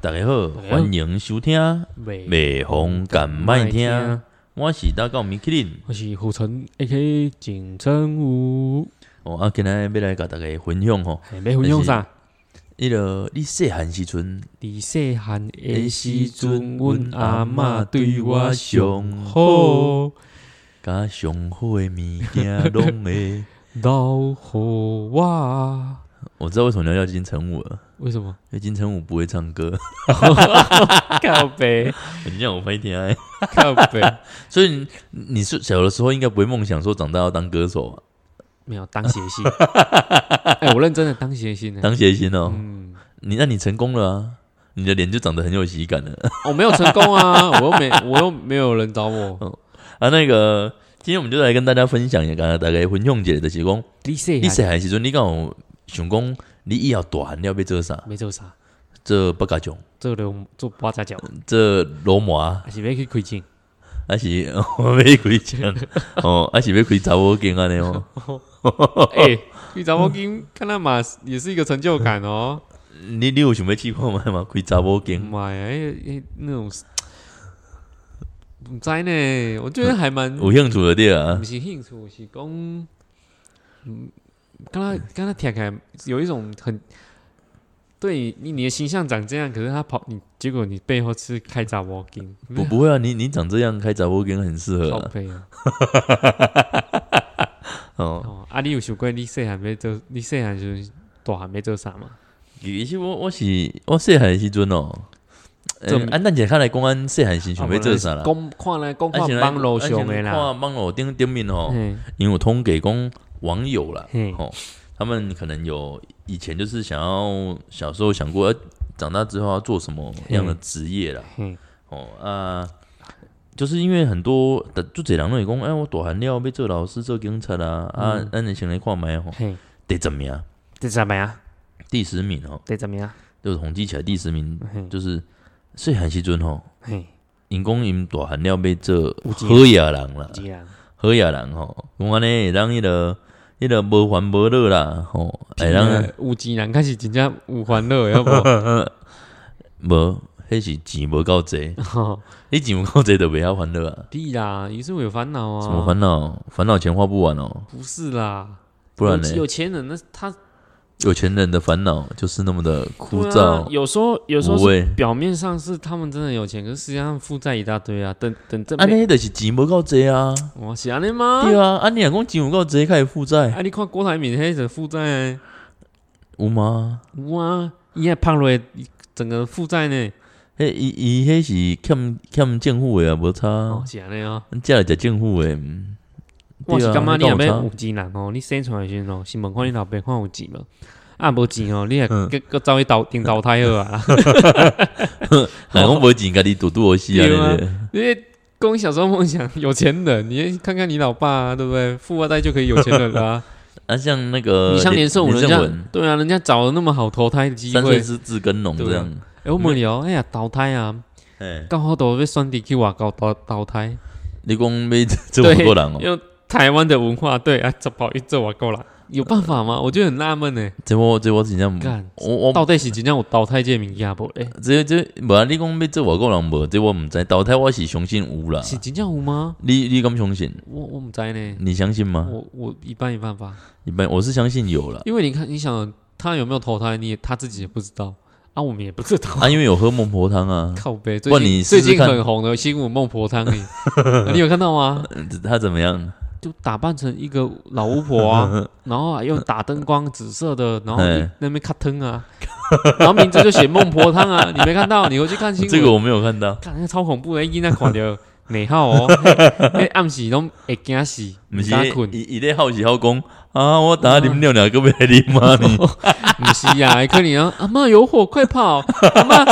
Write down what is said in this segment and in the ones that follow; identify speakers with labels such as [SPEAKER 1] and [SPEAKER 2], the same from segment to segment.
[SPEAKER 1] 大家好，欢迎收听《
[SPEAKER 2] 美
[SPEAKER 1] 美红敢麦听》，我是大高米克林。
[SPEAKER 2] 我是胡晨 A.K. 金城武，
[SPEAKER 1] 哦，啊，今日要来甲大家分享吼，
[SPEAKER 2] 系要分享啥？
[SPEAKER 1] 迄个你细汉时阵，
[SPEAKER 2] 你细汉的时阵，阮阿嬷对我上好，
[SPEAKER 1] 甲上好的物件拢会。
[SPEAKER 2] 留互我。
[SPEAKER 1] 我知道为什么你要叫金城武了，
[SPEAKER 2] 为什么？
[SPEAKER 1] 因为金城武不会唱歌，
[SPEAKER 2] 靠背，
[SPEAKER 1] 你让我飞天爱。
[SPEAKER 2] 靠背，
[SPEAKER 1] 所以你你是小的时候应该不会梦想说长大要当歌手啊，
[SPEAKER 2] 没有当谐星。哎，我认真的当谐星呢。
[SPEAKER 1] 当谐星哦。
[SPEAKER 2] 嗯，
[SPEAKER 1] 你那你成功了啊，你的脸就长得很有喜感了。
[SPEAKER 2] 我没有成功啊，我又没，我又没有人找我。
[SPEAKER 1] 啊，那个今天我们就来跟大家分享一下，刚刚大概分享一下，就是讲
[SPEAKER 2] 你细
[SPEAKER 1] 你细
[SPEAKER 2] 汉
[SPEAKER 1] 汉时阵，你敢有想讲你以后大汉了要做啥？
[SPEAKER 2] 没做啥，
[SPEAKER 1] 做八家将，
[SPEAKER 2] 做了做八家将，
[SPEAKER 1] 做罗马，
[SPEAKER 2] 还是要去开镜？
[SPEAKER 1] 还是我 要开枪 哦，还是要开查某间安尼哦？
[SPEAKER 2] 哎，开查某金看那嘛也是一个成就感哦。
[SPEAKER 1] 你你有想要去看麦吗？开查某间？
[SPEAKER 2] 妈呀，哎哎那种，不知呢，我觉得还蛮
[SPEAKER 1] 有兴趣的对啊
[SPEAKER 2] 不，是兴趣，是讲，嗯，刚刚刚刚听起来有一种很。对你，你的形象长这样，可是他跑你，结果你背后是开杂毛巾，
[SPEAKER 1] 不不会啊，你你长这样开查某间很适合啊。
[SPEAKER 2] 靠背啊！
[SPEAKER 1] 哦，
[SPEAKER 2] 哦，啊，你有想过你细汉没做，你细汉就是大汉没做啥嘛？
[SPEAKER 1] 其实我我是我细汉的时阵哦，
[SPEAKER 2] 做
[SPEAKER 1] 呃按咱姐看来公安细汉时想要做啥啦？
[SPEAKER 2] 讲看来讲
[SPEAKER 1] 啊是
[SPEAKER 2] 看网络上的啦，
[SPEAKER 1] 看网络顶顶面吼，因为我通给讲网友啦，
[SPEAKER 2] 嘿。
[SPEAKER 1] 哦，他们可能有以前就是想要小时候想过，呃长大之后要做什么样的职业啦，
[SPEAKER 2] 嗯，
[SPEAKER 1] 哦啊，就是因为很多的就这人都会讲，哎，我大汉了要做老师、做警察啦，啊，
[SPEAKER 2] 嗯。
[SPEAKER 1] 咱你先来看麦吼，
[SPEAKER 2] 嘿，
[SPEAKER 1] 第十名，
[SPEAKER 2] 这怎么样？
[SPEAKER 1] 第十名哦，
[SPEAKER 2] 第怎么样？
[SPEAKER 1] 就是统计起来第十名
[SPEAKER 2] 嘿，
[SPEAKER 1] 就是细汉时阵吼，
[SPEAKER 2] 嘿，
[SPEAKER 1] 因讲因大汉了要做
[SPEAKER 2] 有钱
[SPEAKER 1] 好野人啦。
[SPEAKER 2] 这样，
[SPEAKER 1] 好野人吼，讲安尼会当迄个迄个无烦无乐啦，吼，喔，哎，咱
[SPEAKER 2] 有钱人开始真正有欢乐，要不？
[SPEAKER 1] 无，迄是钱无够济，你钱无够济就袂晓烦恼啊。
[SPEAKER 2] 屁啦，于是会有烦恼啊。
[SPEAKER 1] 什么烦恼？烦恼钱花不完哦，
[SPEAKER 2] 不是啦，
[SPEAKER 1] 不然呢
[SPEAKER 2] 有？有钱人那他
[SPEAKER 1] 有钱人的烦恼就是那么的枯
[SPEAKER 2] 对啊
[SPEAKER 1] 燥
[SPEAKER 2] 有时候有时候是
[SPEAKER 1] 味。
[SPEAKER 2] 表面上是他们真的有钱，可是实际上负债一大堆啊。等等这
[SPEAKER 1] 安尼就是钱无够多啊，
[SPEAKER 2] 我是安尼吗？
[SPEAKER 1] 对啊，啊你若讲钱有够多，开始负债
[SPEAKER 2] 啊，你看郭台铭迄个负债呢
[SPEAKER 1] 有吗？
[SPEAKER 2] 有啊，伊还胖落整个负债呢。
[SPEAKER 1] 迄伊伊迄是欠欠政府的啊，无差
[SPEAKER 2] 哦，，是安尼哦。
[SPEAKER 1] 这来食政府的。嗯
[SPEAKER 2] 我是感觉你若要有钱人哦，你生出来的时阵哦，是问看你老爸看有钱无？啊，无钱哦，你也
[SPEAKER 1] 嗯
[SPEAKER 2] 搁搁走去投订投胎好啊。
[SPEAKER 1] 哪讲无钱，家己赌赌游戏啊？
[SPEAKER 2] 对啊
[SPEAKER 1] 对不对
[SPEAKER 2] 因为跟我小时候梦想有钱人，你看看你老爸啊，对不对？富二代就可以有钱人啦啊。
[SPEAKER 1] 啊，像那个
[SPEAKER 2] 你像连胜文，人家
[SPEAKER 1] 文
[SPEAKER 2] 对啊，人家找了那么好投胎的机会
[SPEAKER 1] 三岁。是自耕农这样，
[SPEAKER 2] 哎，我问你哦，哎呀，投胎啊，
[SPEAKER 1] 哎，
[SPEAKER 2] 刚好都被选择去外高投投胎，
[SPEAKER 1] 你讲要这么多人哦，
[SPEAKER 2] 用台湾的文化，对啊，这跑一这我够了，有办法吗？我就很纳闷呢。
[SPEAKER 1] 这我这我真正
[SPEAKER 2] 干，
[SPEAKER 1] 我我
[SPEAKER 2] 到底是真正有淘汰这个物件无嘞？
[SPEAKER 1] 这这无啊，你讲要做外国人无，这我毋知，淘汰我是相信有啦。
[SPEAKER 2] 是真正有吗？
[SPEAKER 1] 你你敢相信？
[SPEAKER 2] 我我唔知呢，
[SPEAKER 1] 你相信吗？
[SPEAKER 2] 我我一般一般吧，
[SPEAKER 1] 一般我是相信有了。
[SPEAKER 2] 因为你看，你想他有没有投胎，你也他自己也不知道啊，我们也不知道。
[SPEAKER 1] 啊，因为有喝孟婆汤啊，
[SPEAKER 2] 靠背，最近最近很红的新闻孟婆汤 你有看到吗？
[SPEAKER 1] 他怎么样？
[SPEAKER 2] 就打扮成一个老巫婆啊，然后啊用打灯光紫色的，然后那边卡腾啊，然后名字就写孟婆汤啊，你没看到？你回去看清楚，
[SPEAKER 1] 这个我没有看到，
[SPEAKER 2] 看那个超恐怖的，一那看到 美好哦，那暗时拢会惊死，
[SPEAKER 1] 毋是
[SPEAKER 2] 敢困，
[SPEAKER 1] 伊伊咧好奇好讲啊，我等下啉尿尿，个要来啉吗？你
[SPEAKER 2] 不是呀，可能啊，阿妈有火，快跑！阿妈，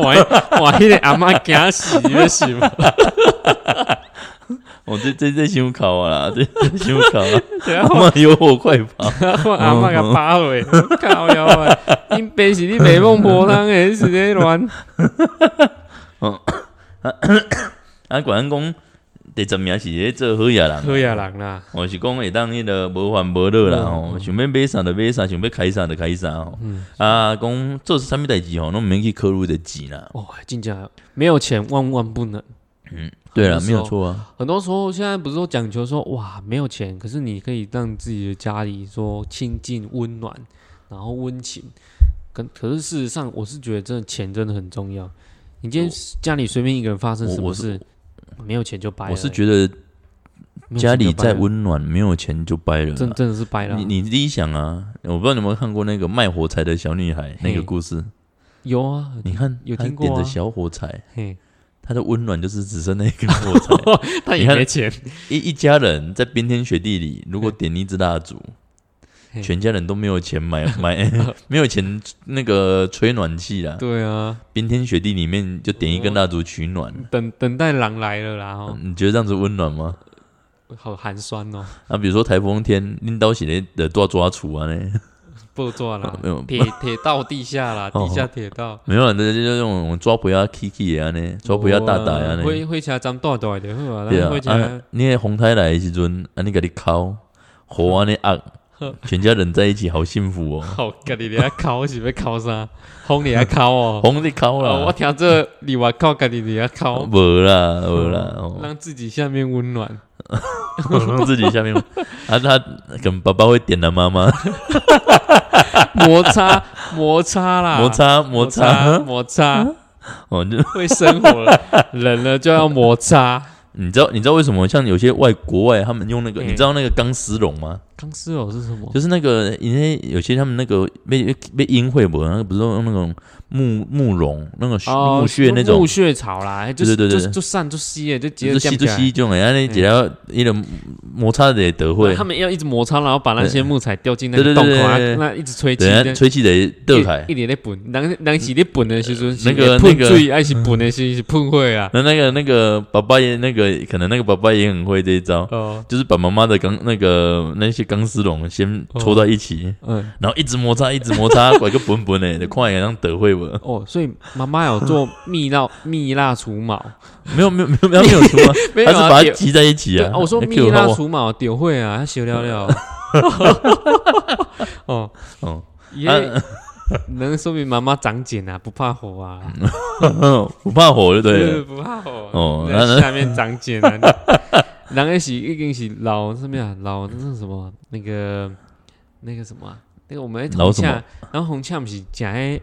[SPEAKER 2] 我我，迄个阿妈惊死，你要死吗？
[SPEAKER 1] 哦，这这这想考啊啦，这这伤考啊！
[SPEAKER 2] 对啊，
[SPEAKER 1] 阿妈有我快跑！
[SPEAKER 2] 我 阿妈甲扒回，靠腰啊！因爸是你卖孟婆汤的，是咧乱。
[SPEAKER 1] 啊，管安讲第十名是咧做好野人，
[SPEAKER 2] 好野人啦，
[SPEAKER 1] 我是讲会当迄个无烦无恼啦
[SPEAKER 2] 嗯
[SPEAKER 1] 吼，想要买啥就买啥，想要开啥就开啥吼。啊，讲做啥物代志吼，拢毋免去考虑的钱啦。
[SPEAKER 2] 哦，真假没有钱万万不能。
[SPEAKER 1] 对啦，
[SPEAKER 2] 很多时候
[SPEAKER 1] 没有错啊。
[SPEAKER 2] 很多时候现在不是都讲求说哇没有钱，可是你可以让自己的家里说清静温暖，然后温情。跟可是事实上，我是觉得真的钱真的很重要。你今天家里随便一个人发生什么事，没有钱就掰了。
[SPEAKER 1] 我是觉得家里再温暖，没有钱就掰了。
[SPEAKER 2] 真真的是掰了啊。
[SPEAKER 1] 你你自己想啊，我不知道你有没有看过那个卖火柴的小女孩那个故事？
[SPEAKER 2] 有啊，
[SPEAKER 1] 你看，
[SPEAKER 2] 有听过啊
[SPEAKER 1] 点着小火柴，
[SPEAKER 2] 嘿，
[SPEAKER 1] 她的温暖就是只剩那一根 火柴。
[SPEAKER 2] 他也没钱，
[SPEAKER 1] 一一家人在冰天雪地里，如果点一支蜡烛，全家人都没有钱买 买，没有钱那个吹暖气啦。
[SPEAKER 2] 对啊，
[SPEAKER 1] 冰天雪地里面就点一根蜡烛取暖，
[SPEAKER 2] 等等待狼来了啦，哦，
[SPEAKER 1] 你觉得这样子温暖吗？
[SPEAKER 2] 好寒酸哦，
[SPEAKER 1] 啊，比如说台风天，拎刀起来的多抓厨啊呢？
[SPEAKER 2] 不抓啦
[SPEAKER 1] 没有，
[SPEAKER 2] 铁铁道地下啦，
[SPEAKER 1] 哦
[SPEAKER 2] 地下铁道。
[SPEAKER 1] 没有啊，这就那种抓不要 Kiki 啊呢，抓不要大大啊呢。
[SPEAKER 2] 会会车站大大的好啊，
[SPEAKER 1] 对啊你那红太来的时阵，啊，你给你烤，火啊你压，全家人在一起好幸福哦。
[SPEAKER 2] 好，家己咧烤是要烤啥？哄你来烤哦。
[SPEAKER 1] 红你烤
[SPEAKER 2] 了，我，听这里外烤，家己咧烤，
[SPEAKER 1] 无啦无啦，哦
[SPEAKER 2] 让自己下面温暖。
[SPEAKER 1] 让自己下面，啊，他跟爸爸会点了妈妈，
[SPEAKER 2] 摩擦摩擦啦，
[SPEAKER 1] 摩擦摩
[SPEAKER 2] 摩擦
[SPEAKER 1] 擦，
[SPEAKER 2] 摩擦，
[SPEAKER 1] 哦，就
[SPEAKER 2] 会生活了，冷了就要摩擦。
[SPEAKER 1] 你知道你知道为什么像有些外国外他们用那个，
[SPEAKER 2] 嗯
[SPEAKER 1] 你知道那个钢丝绒吗？
[SPEAKER 2] 钢丝绒是什么？
[SPEAKER 1] 就是那个，因为有些他们那个被被阴会不，那个不是用那种木木绒那个
[SPEAKER 2] 哦
[SPEAKER 1] 木屑那种。
[SPEAKER 2] 木，屑草啦，就
[SPEAKER 1] 对对对对。
[SPEAKER 2] 就就散就吸了，就直
[SPEAKER 1] 就是吸就吸然后你只要一点摩擦的也得会。
[SPEAKER 2] 他，们要一直摩擦，然后把那些木材掉进那个洞口那一直吹气，
[SPEAKER 1] 吹气得得开。
[SPEAKER 2] 一。一点咧滚，人人是咧滚的时阵，
[SPEAKER 1] 那个那个
[SPEAKER 2] 最爱是本的时是喷火啊？
[SPEAKER 1] 那那个那个爸爸也那个可能那个爸爸也很会这一招，
[SPEAKER 2] 哦，
[SPEAKER 1] 就是把妈妈的钢那个那些钢丝绒先搓在一起，
[SPEAKER 2] 嗯，
[SPEAKER 1] 然后一直摩擦一直摩擦，拐个本本的，就看起来像得会不？
[SPEAKER 2] 哦，所以妈妈有做蜜蜡蜜蜡除毛，
[SPEAKER 1] 没有没有没有没有没有出啊，
[SPEAKER 2] 没有啊？
[SPEAKER 1] 是把它
[SPEAKER 2] 丢
[SPEAKER 1] 集在一起啊。
[SPEAKER 2] 对我说蜜蜡
[SPEAKER 1] 我
[SPEAKER 2] 除毛丢会啊，他修了了。哦
[SPEAKER 1] 哦，
[SPEAKER 2] 也 能说明妈妈长茧啊，不怕火啊，
[SPEAKER 1] 不怕火就对了。
[SPEAKER 2] 不怕火。
[SPEAKER 1] 哦
[SPEAKER 2] 下面长茧啊，人那是已经是老什么呀？老那是什么？那个那个什么啊？那个我们红呛，然后红呛不是夹迄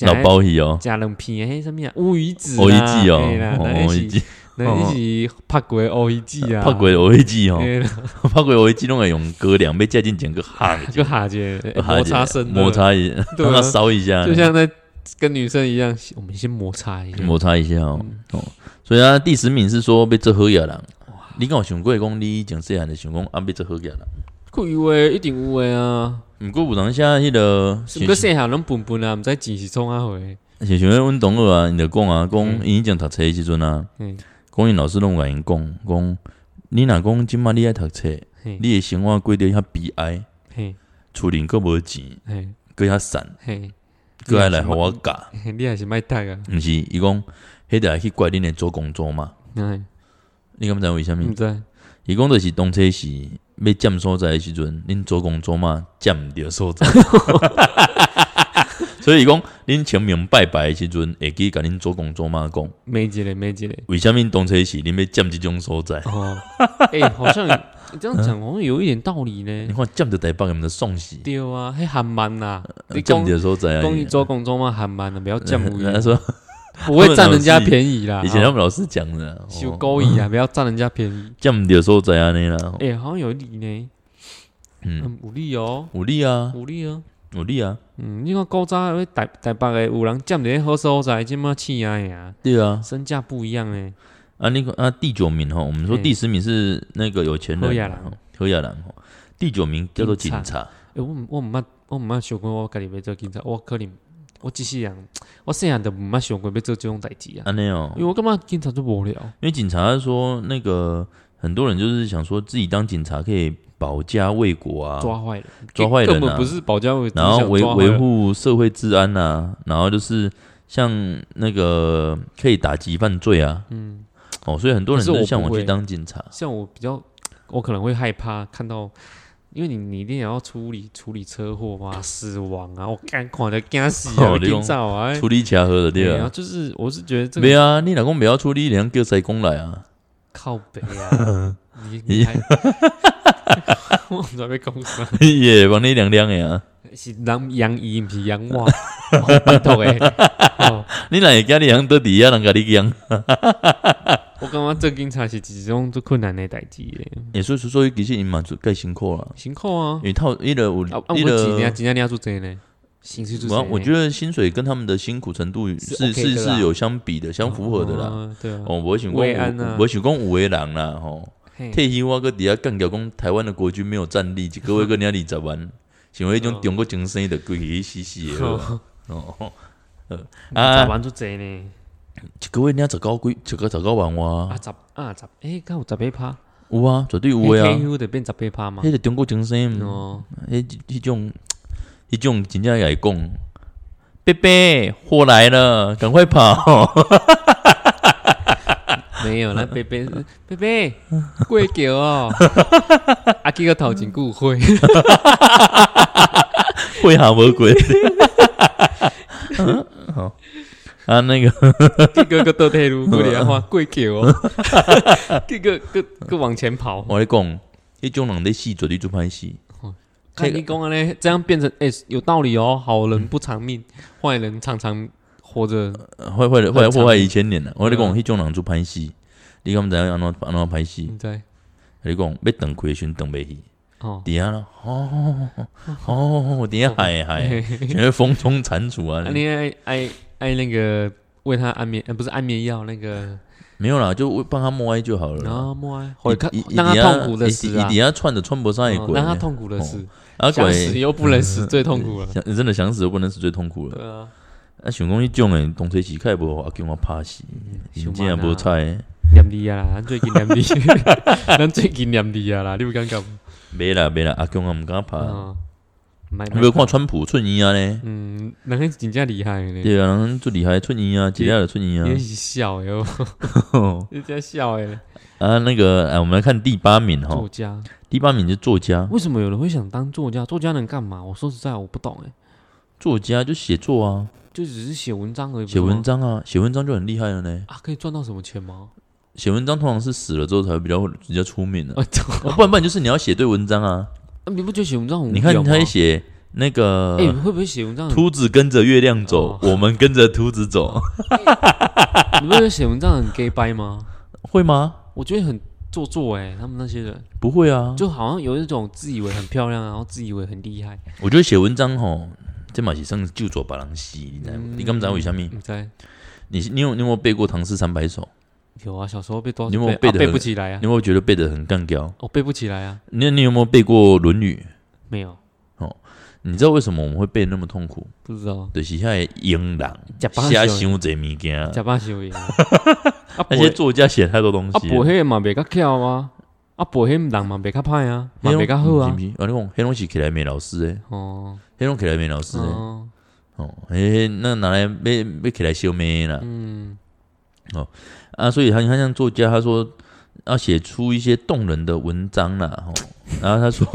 [SPEAKER 1] 老包鱼哦，
[SPEAKER 2] 加两片迄什么呀？乌鱼子
[SPEAKER 1] 乌鱼子哦乌鱼子，
[SPEAKER 2] 那是拍过的乌鱼子啊，
[SPEAKER 1] 拍过的乌鱼子哦，拍过的乌鱼子拢会用高粱被加进整个哈，
[SPEAKER 2] 就哈姐摩擦声，
[SPEAKER 1] 摩，擦一 下，让它烧一下，
[SPEAKER 2] 就像在跟女生一样，我们先摩擦一下。
[SPEAKER 1] 摩擦一下哦。所以啊，第十名是说被做好野人。你敢有想过讲你以前细汉的想讲啊被做好野人？
[SPEAKER 2] 有诶，一定有诶啊！
[SPEAKER 1] 毋过有当下迄个
[SPEAKER 2] 是不过细汉拢笨笨啊，毋知钱是创啊回。
[SPEAKER 1] 是像阮同学啊，因就讲啊，讲以前读册的时阵啊，
[SPEAKER 2] 嗯
[SPEAKER 1] 讲因老师拢甲因讲，讲你若讲即马你爱读册，你的生活过得遐悲哀，
[SPEAKER 2] 嘿
[SPEAKER 1] 厝里佫无钱，
[SPEAKER 2] 嘿
[SPEAKER 1] 佫遐散，
[SPEAKER 2] 嘿，
[SPEAKER 1] 佫爱来互我教。
[SPEAKER 2] 嘿你还是卖读啊？
[SPEAKER 1] 毋是，伊讲迄个去怪恁的做工作嘛？
[SPEAKER 2] 嗯，
[SPEAKER 1] 你敢知为虾米？
[SPEAKER 2] 毋知
[SPEAKER 1] 伊讲就是动车是要占所在诶时阵，恁做工作嘛占毋着所在。所以伊讲恁清明拜拜的时阵，会记甲恁做工作嘛讲，
[SPEAKER 2] 没一个没一个。
[SPEAKER 1] 为什么动车是恁要占即种所在？
[SPEAKER 2] 哦，哎，好像你这样讲好像有一点道理呢
[SPEAKER 1] 你
[SPEAKER 2] 呢。
[SPEAKER 1] 看占着台北人的送死，
[SPEAKER 2] 对啊，迄韩漫呐，你
[SPEAKER 1] 占着所在啊！
[SPEAKER 2] 讲你做工作嘛韩漫啊，不要占无
[SPEAKER 1] 他 说
[SPEAKER 2] 不会占人家便宜啦。
[SPEAKER 1] 以前他们老师讲的，哦
[SPEAKER 2] 修勾引啊，不要占人家便宜。
[SPEAKER 1] 占毋着所在安尼啦。
[SPEAKER 2] 哎，好像有理呢，
[SPEAKER 1] 嗯，
[SPEAKER 2] 嗯，有理哦，
[SPEAKER 1] 有理啊，
[SPEAKER 2] 有理哦。
[SPEAKER 1] 有理啊，
[SPEAKER 2] 嗯，你看古早迄台台北的有人占伫咧好所在，即马气啊呀，
[SPEAKER 1] 对啊。
[SPEAKER 2] 身价不一样诶。
[SPEAKER 1] 啊，那个啊，第九名吼，我们说第十名是那个有钱人，
[SPEAKER 2] 何亚兰。
[SPEAKER 1] 吼何亚兰吼，第九名叫做警
[SPEAKER 2] 警
[SPEAKER 1] 察，
[SPEAKER 2] 诶、我毋我毋捌我毋捌想过我家己要做警察，我可能我一世人，我细汉都毋捌想过要做即种代志啊。
[SPEAKER 1] 安尼哦。
[SPEAKER 2] 因为，我感觉警察就无聊，
[SPEAKER 1] 因为警察说那个很多人就是想说自己当警察可以保家卫国啊，
[SPEAKER 2] 抓坏人，
[SPEAKER 1] 抓坏人啊。
[SPEAKER 2] 根本不是保家卫国，
[SPEAKER 1] 然后维维护社会治安呐、然后就是像那个可以打击犯罪啊，
[SPEAKER 2] 嗯，
[SPEAKER 1] 哦，所以很多人都向往去当警察。
[SPEAKER 2] 像我比较，我可能会害怕看到，因为你你一定也要处理处理车祸啊，死亡啊，我干看的惊死啊，
[SPEAKER 1] 哦你讲
[SPEAKER 2] 今早啊，
[SPEAKER 1] 处理车祸的对
[SPEAKER 2] 啊，
[SPEAKER 1] 啊，
[SPEAKER 2] 就是我是觉得这个
[SPEAKER 1] 没啊，你老公不要处理，连叫谁公来啊？
[SPEAKER 2] 靠北啊，你你还，我准备讲啥？
[SPEAKER 1] 也帮你凉凉诶啊！
[SPEAKER 2] 是人养伊，不是养我，拜托诶，哦
[SPEAKER 1] 你哪会家你养到底下人甲你养？
[SPEAKER 2] 我感觉做警察是一种最困难的代志诶，
[SPEAKER 1] 也所以说，所以其实伊嘛就介辛苦啦，
[SPEAKER 2] 辛苦啊
[SPEAKER 1] 因，为套伊的有
[SPEAKER 2] 啊啊，我
[SPEAKER 1] 伊
[SPEAKER 2] 几年
[SPEAKER 1] 的，
[SPEAKER 2] 几年你要做这呢？薪水做
[SPEAKER 1] 我我觉
[SPEAKER 2] 得
[SPEAKER 1] 得薪水跟他们的辛苦程度
[SPEAKER 2] 是
[SPEAKER 1] 是是有相比的，相符合的啦。
[SPEAKER 2] 哦，对啊，
[SPEAKER 1] 哦，我想讲，我想讲有的人啦，吼，
[SPEAKER 2] 嘿
[SPEAKER 1] 退休我搁底下干掉讲台湾的国军没有战力，一个月搁领二十万，想要迄种中国精神的规去死死的好哦。哦，呃
[SPEAKER 2] 十
[SPEAKER 1] 啊，
[SPEAKER 2] 万做这呢？
[SPEAKER 1] 一个月领十九几，一个十九万哇
[SPEAKER 2] 啊，十啊十，诶，敢有十八趴？
[SPEAKER 1] 有啊，绝对有的啊。
[SPEAKER 2] 退休就变十八趴嘛
[SPEAKER 1] 迄？个中国精神，
[SPEAKER 2] 哦，
[SPEAKER 1] 迄迄种迄种真正会讲，贝贝货来了，赶快跑！
[SPEAKER 2] 没有，啦 贝贝贝贝过桥哦，啊，这个头前骨灰，
[SPEAKER 1] 会下无鬼。好啊，那个
[SPEAKER 2] 这个个倒退路过来话过桥哦，这个个个往前跑。
[SPEAKER 1] 我来讲，迄种人咧戏绝对做歹戏。
[SPEAKER 2] 看你讲的呢，这样变成诶、有道理哦。好人不长命，坏人常常活着。
[SPEAKER 1] 坏坏的坏
[SPEAKER 2] 很长
[SPEAKER 1] 破坏一千年了。我咧讲，
[SPEAKER 2] 嗯
[SPEAKER 1] 迄种人做歹死，你敢知影安怎安怎歹死？
[SPEAKER 2] 你知
[SPEAKER 1] 你讲要等开时等袂去，
[SPEAKER 2] 哦？
[SPEAKER 1] 底下咯，哦哦，底下海海，全是风中蟾蜍啊
[SPEAKER 2] 啊，！你爱爱爱那个为他安眠，呃，不是安眠药，那个
[SPEAKER 1] 没有啦，就帮他默哀就好了。
[SPEAKER 2] 然后默哀，会看让他痛苦的死啊
[SPEAKER 1] 伊底，下串的穿不上一鬼，
[SPEAKER 2] 哦让他痛苦的死，
[SPEAKER 1] 啊
[SPEAKER 2] 想死
[SPEAKER 1] 鬼，
[SPEAKER 2] 又不能死，最痛苦了。
[SPEAKER 1] 想真的想死又不能死，最痛苦了。
[SPEAKER 2] 对啊，
[SPEAKER 1] 啊，想讲迄种诶，当初时开无啊叫我拍死，真正无菜。
[SPEAKER 2] 念你啊啦，咱最近念你，咱最近念你啊啦，你有感觉吗？
[SPEAKER 1] 没啦袂啦，阿强啊毋敢拍。你有看川普寸衣啊咧？
[SPEAKER 2] 嗯，人迄真正厉害咧，
[SPEAKER 1] 对啊，人最厉害寸衣啊，几下的寸衣啊
[SPEAKER 2] 你。是笑哟，你在笑诶，
[SPEAKER 1] 啊，那个，哎，我们来看第八名哈
[SPEAKER 2] 作，家。
[SPEAKER 1] 第八名是作家，
[SPEAKER 2] 为什么有人会想当作家？作家能干嘛？我说实在，我不懂诶，
[SPEAKER 1] 作家就写作啊，
[SPEAKER 2] 就只是写文章而已。
[SPEAKER 1] 写文章啊，写文章就很厉害了呢。
[SPEAKER 2] 啊，可以赚到什么钱吗？
[SPEAKER 1] 写文章通常是死了之后才会比较比较出名的，
[SPEAKER 2] 啊，
[SPEAKER 1] 哦不然不然就是你要写对文章啊。
[SPEAKER 2] 啊你不觉得写文章很无
[SPEAKER 1] 你看他也写那个
[SPEAKER 2] 哎，会不会写文章？
[SPEAKER 1] 秃子跟着月亮走
[SPEAKER 2] 哦，
[SPEAKER 1] 我们跟着秃子走，
[SPEAKER 2] 你不觉得写文章很 gay 掰吗？
[SPEAKER 1] 会吗？
[SPEAKER 2] 我觉得很做作哎，他们那些人
[SPEAKER 1] 不会啊，
[SPEAKER 2] 就好像有一种自以为很漂亮，然后自以为很厉害。
[SPEAKER 1] 我觉得写文章吼，这嘛是算救助别人死，你知道吗？
[SPEAKER 2] 嗯
[SPEAKER 1] 你敢不知道为什么？
[SPEAKER 2] 你在
[SPEAKER 1] 你你有你有没有背过《唐诗三百首》？
[SPEAKER 2] 有啊，小时候背多少
[SPEAKER 1] 你有没有
[SPEAKER 2] 背啊背不起来啊
[SPEAKER 1] 你？有没有觉得背得很干掉？
[SPEAKER 2] 我背不起来啊，
[SPEAKER 1] 那你有没有背过《论语
[SPEAKER 2] 没有，》？
[SPEAKER 1] 哦你知道为什么我们会背得那么痛苦？
[SPEAKER 2] 不知道。
[SPEAKER 1] 就是遐的英人
[SPEAKER 2] 假巴
[SPEAKER 1] 瞎
[SPEAKER 2] 修
[SPEAKER 1] 想这物件，
[SPEAKER 2] 假巴修赢啊，
[SPEAKER 1] 那些作家写太多东
[SPEAKER 2] 啊，
[SPEAKER 1] 西啊。
[SPEAKER 2] 背迄个嘛袂较巧吗？啊，背黑人嘛袂较歹啊，嘛袂较好啊
[SPEAKER 1] 是。不是？我你讲，黑东西起来没老师诶，
[SPEAKER 2] 哦，
[SPEAKER 1] 黑东起来没老师诶。
[SPEAKER 2] 哦，
[SPEAKER 1] 哦，诶，那拿来要要起来修妹啦。
[SPEAKER 2] 嗯，哦
[SPEAKER 1] 啊，所以他他像作家，他说要写出一些动人的文章啦，吼。然后他说，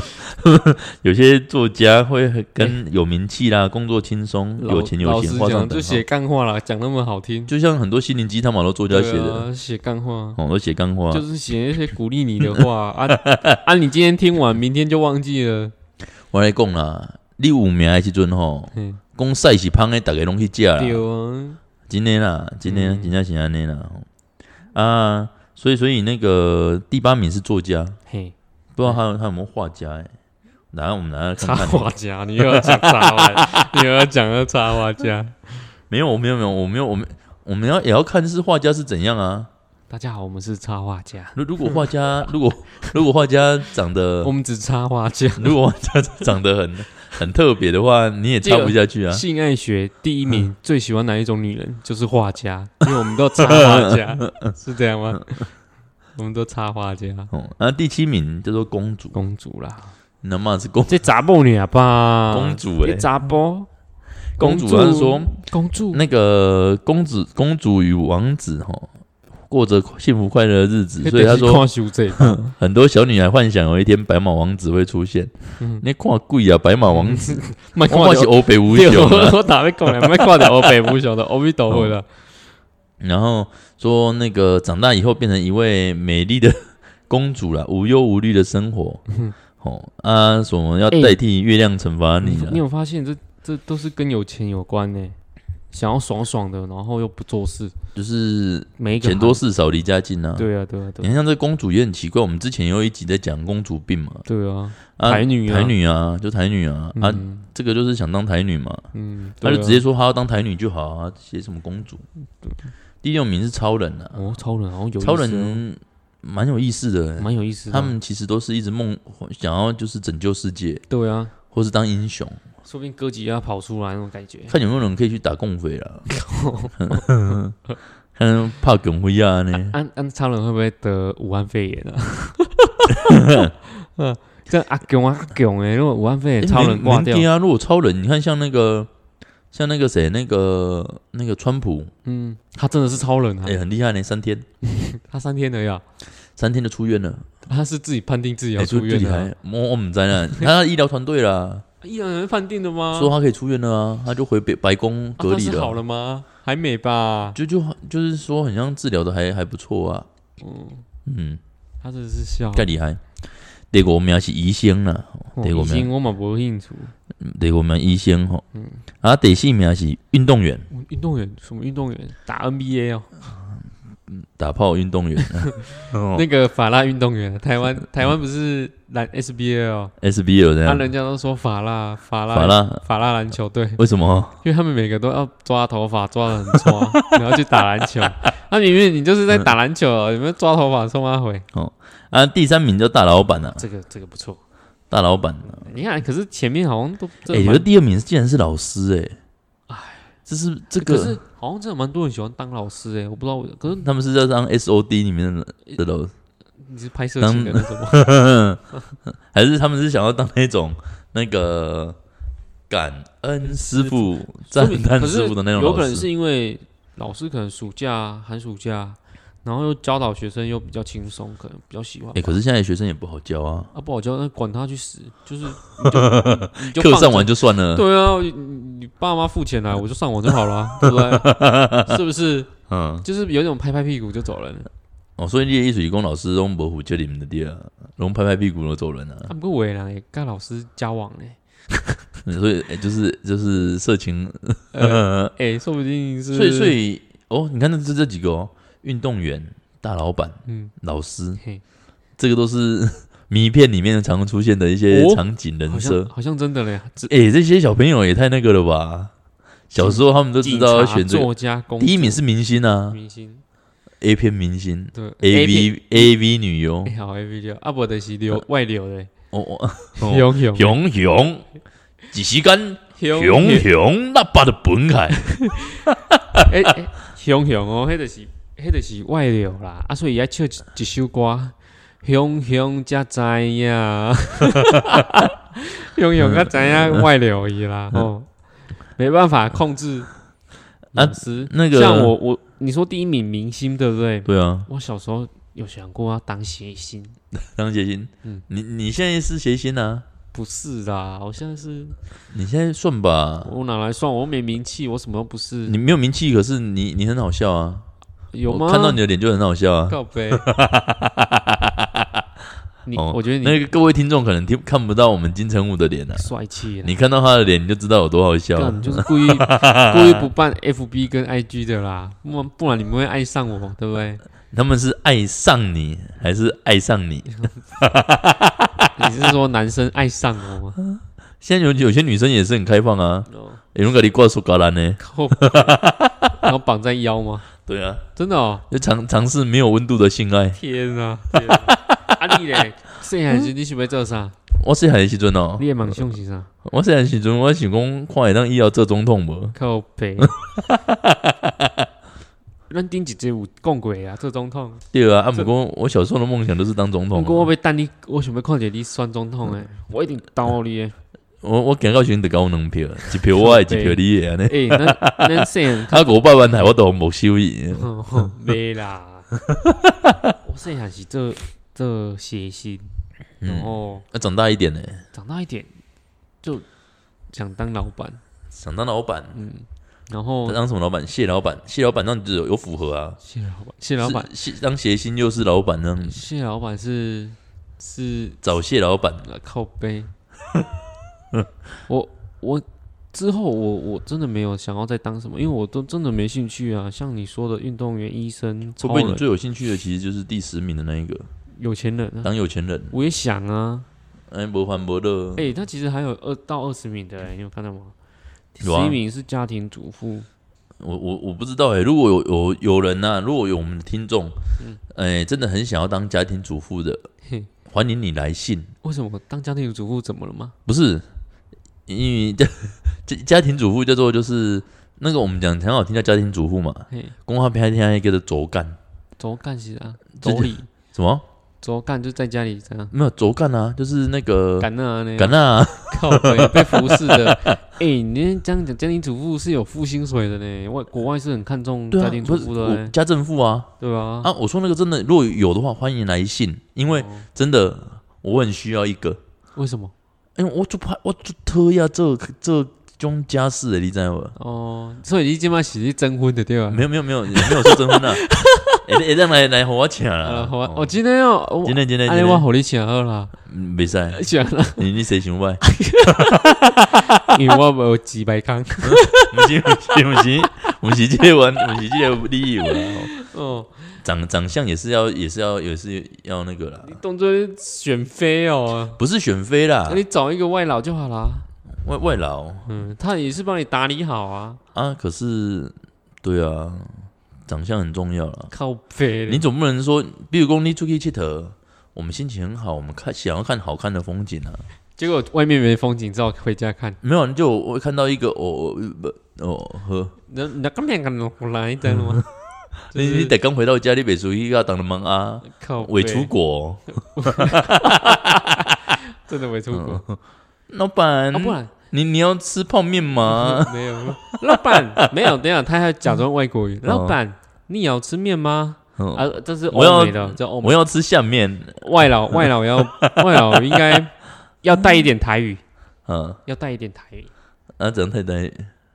[SPEAKER 1] 有些作家会跟有名气啦、工作轻松、有钱有闲画上等
[SPEAKER 2] 就写。干话啦，讲那么好听，
[SPEAKER 1] 就像很多心灵鸡汤嘛，都作家写
[SPEAKER 2] 对
[SPEAKER 1] 的，
[SPEAKER 2] 啊，写干话。
[SPEAKER 1] 哦，都写干话。
[SPEAKER 2] 就是写一些鼓励你的话啊 啊！你今天听完，明天就忘记了。
[SPEAKER 1] 我来讲啦，你有名的时阵吼，
[SPEAKER 2] 嗯，
[SPEAKER 1] 讲屎是芳的，大家拢去食啦。
[SPEAKER 2] 对啊，
[SPEAKER 1] 真的啦，真的
[SPEAKER 2] 嗯
[SPEAKER 1] 真正是安尼啦。啊，所以所以那个第八名是作家，
[SPEAKER 2] 嘿，
[SPEAKER 1] 不知道他有他有没有画家哎、然后我们来看
[SPEAKER 2] 插
[SPEAKER 1] 看，
[SPEAKER 2] 画家，你又要讲插画，你又要讲个插画家。
[SPEAKER 1] 没有，没有，没有，我没有，我们我们要也要看是画家是怎样啊。
[SPEAKER 2] 大家好，我们是插画家，
[SPEAKER 1] 如如果画家，如果如果画家长得
[SPEAKER 2] 我，们只插画家。
[SPEAKER 1] 如果画家长得很很特别的话，你也插不下去啊。
[SPEAKER 2] 性爱学第一名，最喜欢哪一种女人？就是画家，因为我们都插画家，是这样吗？我们都插画家，
[SPEAKER 1] 哦，然后第七名叫做公主，
[SPEAKER 2] 公主啦，
[SPEAKER 1] 你他妈是公
[SPEAKER 2] 这查某女啊吧？
[SPEAKER 1] 公主哎、
[SPEAKER 2] 这查甫。
[SPEAKER 1] 公主，他是说
[SPEAKER 2] 公主。
[SPEAKER 1] 那个公子公主与王子哈，过着幸福快乐的日子，所以他说很多小女孩幻想有一天白马王子会出现。
[SPEAKER 2] 嗯
[SPEAKER 1] 你看贵啊，白马王子，我是欧北无
[SPEAKER 2] 对，
[SPEAKER 1] 雄啊。
[SPEAKER 2] 我我打在讲了，卖看到我北部熊的，阿弥陀佛了。
[SPEAKER 1] 然后说那个长大以后变成一位美丽的公主了，无忧无虑的生活。哦啊，什么要
[SPEAKER 2] 哎
[SPEAKER 1] 代替月亮惩罚你啊
[SPEAKER 2] 你有发现这这都是跟有钱有关呢？想要爽爽的，然后又不做事，
[SPEAKER 1] 就是
[SPEAKER 2] 每一个
[SPEAKER 1] 钱多事少离家近啊。
[SPEAKER 2] 对啊，对啊，对啊，
[SPEAKER 1] 你看像这公主也很奇怪，我们之前有一集在讲公主病嘛，
[SPEAKER 2] 对啊，
[SPEAKER 1] 啊
[SPEAKER 2] 台女啊。
[SPEAKER 1] 台女啊，就台女啊，啊，
[SPEAKER 2] 嗯。
[SPEAKER 1] 这个就是想当台女嘛，
[SPEAKER 2] 嗯，对啊。
[SPEAKER 1] 他就直接说她要当台女就好啊，写什么公主？第六名是超人啊，
[SPEAKER 2] 哦，超人好像有
[SPEAKER 1] 超
[SPEAKER 2] 哦。
[SPEAKER 1] 人蛮有意思的。欸，
[SPEAKER 2] 蛮有意思的，
[SPEAKER 1] 他们其实都是一直梦想要就是拯救世界，
[SPEAKER 2] 对啊，
[SPEAKER 1] 或是当英雄，
[SPEAKER 2] 说不定哥吉要跑出来那种感觉。
[SPEAKER 1] 看有没有人可以去打共匪啦。看 怕共匪啊呢，
[SPEAKER 2] 安安超人会不会得武汉肺炎啊？嗯，这阿囧啊阿囧哎，如果武汉肺炎超人挂掉，
[SPEAKER 1] 啊！如果超人，你看像那个像那个谁，那个那个川普，
[SPEAKER 2] 嗯，他真的是超人啊
[SPEAKER 1] 哎、！很厉害呢，三天
[SPEAKER 2] 他三天的呀，
[SPEAKER 1] 三天就出院了，
[SPEAKER 2] 他是自己判定自己
[SPEAKER 1] 哎、
[SPEAKER 2] 要出院的
[SPEAKER 1] 我我们在那，他医疗团队啦，
[SPEAKER 2] 依然人判定的吗？
[SPEAKER 1] 说他可以出院了啊，他就回白白宫
[SPEAKER 2] 啊
[SPEAKER 1] 隔离
[SPEAKER 2] 他是好了吗？还没吧？
[SPEAKER 1] 就就就是说，很像治疗的还还不错啊，
[SPEAKER 2] 嗯，
[SPEAKER 1] 嗯，
[SPEAKER 2] 他真的是笑。
[SPEAKER 1] 太厉害。第五名是医生啦，
[SPEAKER 2] 哦
[SPEAKER 1] 第五名
[SPEAKER 2] 我嘛无兴趣。
[SPEAKER 1] 第五名医生吼，
[SPEAKER 2] 嗯
[SPEAKER 1] 啊，第四名是运动员，
[SPEAKER 2] 运动员什么运动员？打 NBA 哦，
[SPEAKER 1] 打炮运动员。哦。
[SPEAKER 2] 那个法拉运动员，台湾 台湾不是篮 SBL 哦
[SPEAKER 1] ，，SBL 的
[SPEAKER 2] 啊，人家都说法拉法拉
[SPEAKER 1] 法拉，
[SPEAKER 2] 法拉篮球队，
[SPEAKER 1] 为什么？
[SPEAKER 2] 因为他们每个都要抓头发，抓的很抓，然后去打篮球。那明明你就是在打篮球哦，有没有抓头发送他回？
[SPEAKER 1] 啊，第三名叫大老板啊，
[SPEAKER 2] 这个这个不错。
[SPEAKER 1] 大老板。啊，
[SPEAKER 2] 你看，可是前面好像都
[SPEAKER 1] 哎、欸，
[SPEAKER 2] 真的蛮
[SPEAKER 1] 有的第二名竟然是老师哎、这是这
[SPEAKER 2] 可是
[SPEAKER 1] 个，
[SPEAKER 2] 好像真的蛮多人喜欢当老师哎，我不知道为，可是
[SPEAKER 1] 他们是在当 SOD 里面的的老，
[SPEAKER 2] 你是拍摄型的那种吗？
[SPEAKER 1] 还是他们是想要当那种那个感恩师傅、赞叹师傅的那种
[SPEAKER 2] 有可能是？因为老师可能暑假、寒暑假，然后又教导学生又比较轻松，可能比较喜欢吧。
[SPEAKER 1] 哎、可是现在学生也不好教啊，
[SPEAKER 2] 啊，不好教，那管他去死，就是 你就你就放着
[SPEAKER 1] 课上完就算了，
[SPEAKER 2] 对啊，你你爸妈付钱来，我就上网就好了，对不对？是不是？
[SPEAKER 1] 嗯，
[SPEAKER 2] 就是有一种拍拍屁股就走人了。
[SPEAKER 1] 哦，所以你的艺术工老师都不虎接你们的爹啊，拢拍拍屁股就走人啊，
[SPEAKER 2] 他们跟伟人也跟老师交往呢，
[SPEAKER 1] 所以、哎就是就是色情，
[SPEAKER 2] 哎，说不定是。
[SPEAKER 1] 所以所以哦，你看这这这几个哦，运动员、大老板、
[SPEAKER 2] 嗯，
[SPEAKER 1] 老师，
[SPEAKER 2] 嘿，
[SPEAKER 1] 这个都是 迷片里面常出现的一些
[SPEAKER 2] 哦
[SPEAKER 1] 场景人
[SPEAKER 2] 好
[SPEAKER 1] 设
[SPEAKER 2] 像。好像真的嘞。只
[SPEAKER 1] 哎、这些小朋友也太那个了吧！小时候他们都知
[SPEAKER 2] 警
[SPEAKER 1] 道要
[SPEAKER 2] 察、
[SPEAKER 1] 选这个，
[SPEAKER 2] 作家、公主
[SPEAKER 1] 第一名是明星啊。
[SPEAKER 2] 明星
[SPEAKER 1] ，，A 片明星。
[SPEAKER 2] 对
[SPEAKER 1] ，A
[SPEAKER 2] 片
[SPEAKER 1] V A V 女优。
[SPEAKER 2] 哎，，好 A V 六，啊不的是流外流的，
[SPEAKER 1] 哦哦，
[SPEAKER 2] 雄雄
[SPEAKER 1] 熊熊，几时间？
[SPEAKER 2] 雄
[SPEAKER 1] 熊。熊那把的本海，
[SPEAKER 2] 哎 哎，雄雄哦，迄就是迄就是外流啦，啊，所以要唱一一首歌，雄雄才知影，雄雄才知影外流伊啦，哦，没办法控制
[SPEAKER 1] 啊
[SPEAKER 2] 是。
[SPEAKER 1] 那个
[SPEAKER 2] 像我我你说第一名明星对不对？
[SPEAKER 1] 对啊，
[SPEAKER 2] 我小时候有想过要当谐星，
[SPEAKER 1] 当谐星，
[SPEAKER 2] 嗯
[SPEAKER 1] 你你现在是谐星啊？
[SPEAKER 2] 不是啦，我现在是
[SPEAKER 1] 你现在算吧，
[SPEAKER 2] 我哪来算？我没名气，我什么都不是。
[SPEAKER 1] 你没有名气，可是你你很好笑啊，
[SPEAKER 2] 有吗？
[SPEAKER 1] 我看到你的脸就很好笑啊。
[SPEAKER 2] 告白。你、
[SPEAKER 1] 哦
[SPEAKER 2] 我觉得你
[SPEAKER 1] 那个各位听众可能听看不到我们金城武的脸啊，
[SPEAKER 2] 帅气啦，
[SPEAKER 1] 你看到他的脸你就知道有多好笑啊。
[SPEAKER 2] 干就是故意 故意不办 FB 跟 IG 的啦，不然不然你们会爱上我，对不对？
[SPEAKER 1] 他们是爱上你还是爱上你？
[SPEAKER 2] 你是说男生爱上我吗？
[SPEAKER 1] 现在有有些女生也是很开放啊，
[SPEAKER 2] 哦，
[SPEAKER 1] 也用给你挂手橄榄呢。
[SPEAKER 2] 靠然后绑在腰吗？
[SPEAKER 1] 对啊，
[SPEAKER 2] 真的哦，
[SPEAKER 1] 就尝尝试没有温度的性爱。
[SPEAKER 2] 天啊！天啊啊你嘞，细汉时你想要做啥？
[SPEAKER 1] 我细汉的时阵哦，
[SPEAKER 2] 你的梦想是啥？
[SPEAKER 1] 我细汉的时阵我想讲，看会当以后做总统无？
[SPEAKER 2] 靠背。咱顶一节有讲过啊，做总统。
[SPEAKER 1] 对啊，啊，不过我小时候的梦想都是当总统
[SPEAKER 2] 不过我
[SPEAKER 1] 啊。
[SPEAKER 2] 要等你，我想要看见你选总统诶，我一定投你诶。
[SPEAKER 1] 我我感觉选得高两票，一票我的，一票你的 安尼。
[SPEAKER 2] 诶，咱咱细汉
[SPEAKER 1] 啊，五百万台我都没收益。
[SPEAKER 2] 哦没啦，我细汉是做做谐星，然
[SPEAKER 1] 嗯，
[SPEAKER 2] 后
[SPEAKER 1] 那长大一点呢，
[SPEAKER 2] 长大一点就想当老板，
[SPEAKER 1] 想当老板，嗯
[SPEAKER 2] 然后
[SPEAKER 1] 当什么老板？谢老板，谢老板那样子有有符合啊。
[SPEAKER 2] 谢老板，谢老板，
[SPEAKER 1] 是谢当谐星又是老板那样，
[SPEAKER 2] 谢老板是是
[SPEAKER 1] 找谢老板。
[SPEAKER 2] 呃靠背。我我之后我我真的没有想要再当什么，因为我都真的没兴趣啊。像你说的运动员、医生、
[SPEAKER 1] 会不会你最有兴趣的其实就是第十名的那一个，
[SPEAKER 2] 有钱人啊，
[SPEAKER 1] 当有钱人？
[SPEAKER 2] 我也想啊。
[SPEAKER 1] 哎，不还不乐，
[SPEAKER 2] 哎、他其实还有二到二十名的、欸，你有看到吗？十一名是家庭主妇，
[SPEAKER 1] 我我我不知道哎、如果有有有人呐、如果有我们的听众，哎、真的很想要当家庭主妇的
[SPEAKER 2] 嘿，
[SPEAKER 1] 欢迎你来信。
[SPEAKER 2] 为什么当家庭主妇怎么了吗？
[SPEAKER 1] 不是，因为家家家庭主妇叫做就是那个我们讲很好听叫家庭主妇嘛，
[SPEAKER 2] 嘿，
[SPEAKER 1] 公话偏听一个的轴干。
[SPEAKER 2] 周干是啊，
[SPEAKER 1] 这
[SPEAKER 2] 周里
[SPEAKER 1] 什么？
[SPEAKER 2] 周干就在家里这样。
[SPEAKER 1] 没有轴干啊，就是那个
[SPEAKER 2] 干那呢，
[SPEAKER 1] 干啊，
[SPEAKER 2] 靠背被服侍的。哎、你这样讲，家庭主妇是有付薪水的呢，外国外是很看重家庭，主妇的呢，
[SPEAKER 1] 家政妇啊。
[SPEAKER 2] 对吧？
[SPEAKER 1] 啊，我说那个真的如果有的话，欢迎来信，因为
[SPEAKER 2] 哦。
[SPEAKER 1] 真的我很需要一个，
[SPEAKER 2] 为什么？
[SPEAKER 1] 因为我就怕我就特要这这种家事的，你知道吗？
[SPEAKER 2] 哦，所以你今晚是去征婚的对吧？
[SPEAKER 1] 没有没有没有没有说征婚啊，哎哎，让来来和我请
[SPEAKER 2] 啊，
[SPEAKER 1] 啦，
[SPEAKER 2] 好啊，
[SPEAKER 1] 哦。
[SPEAKER 2] 我今天要，我
[SPEAKER 1] 今天今天
[SPEAKER 2] 安尼我互你请好啦，
[SPEAKER 1] 嗯没使，
[SPEAKER 2] 请啦，
[SPEAKER 1] 你你谁想歪？
[SPEAKER 2] 因为我无几百康。
[SPEAKER 1] 不是不是不是不是这个玩，不是这个理由啦。哦。
[SPEAKER 2] 哦，
[SPEAKER 1] 长长相也是要也是要也是要那个啦，
[SPEAKER 2] 动作选妃哦，
[SPEAKER 1] 不是选妃啦。
[SPEAKER 2] 那，你找一个外劳就好啦。
[SPEAKER 1] 外外劳
[SPEAKER 2] 嗯，他也是帮你打理好啊，
[SPEAKER 1] 啊。可是对啊，长相很重要了。
[SPEAKER 2] 靠背。
[SPEAKER 1] 你总不能说，比如说你出去佚佗，我们心情很好，我们看想要看好看的风景啊。
[SPEAKER 2] 结果外面没风景，只好回家看。
[SPEAKER 1] 没有，就我会看到一个哦不哦呵，
[SPEAKER 2] 那那个人回来，知道吗？
[SPEAKER 1] 你你得刚回到家，你别属于要当的忙啊，
[SPEAKER 2] 靠背
[SPEAKER 1] 伪出国，
[SPEAKER 2] 真的没出国
[SPEAKER 1] 老板
[SPEAKER 2] 啊，不然
[SPEAKER 1] 你你要吃泡面吗？
[SPEAKER 2] 没有。老板没有，等一下他还假装外国语。老板，你也要吃面吗？
[SPEAKER 1] 嗯
[SPEAKER 2] 啊，这是
[SPEAKER 1] 我要
[SPEAKER 2] 欧美的，这欧美
[SPEAKER 1] 我要吃下面，
[SPEAKER 2] 外劳 外劳要外劳应该要带一点台语，
[SPEAKER 1] 嗯，
[SPEAKER 2] 要带一点台语。
[SPEAKER 1] 啊，这样太太，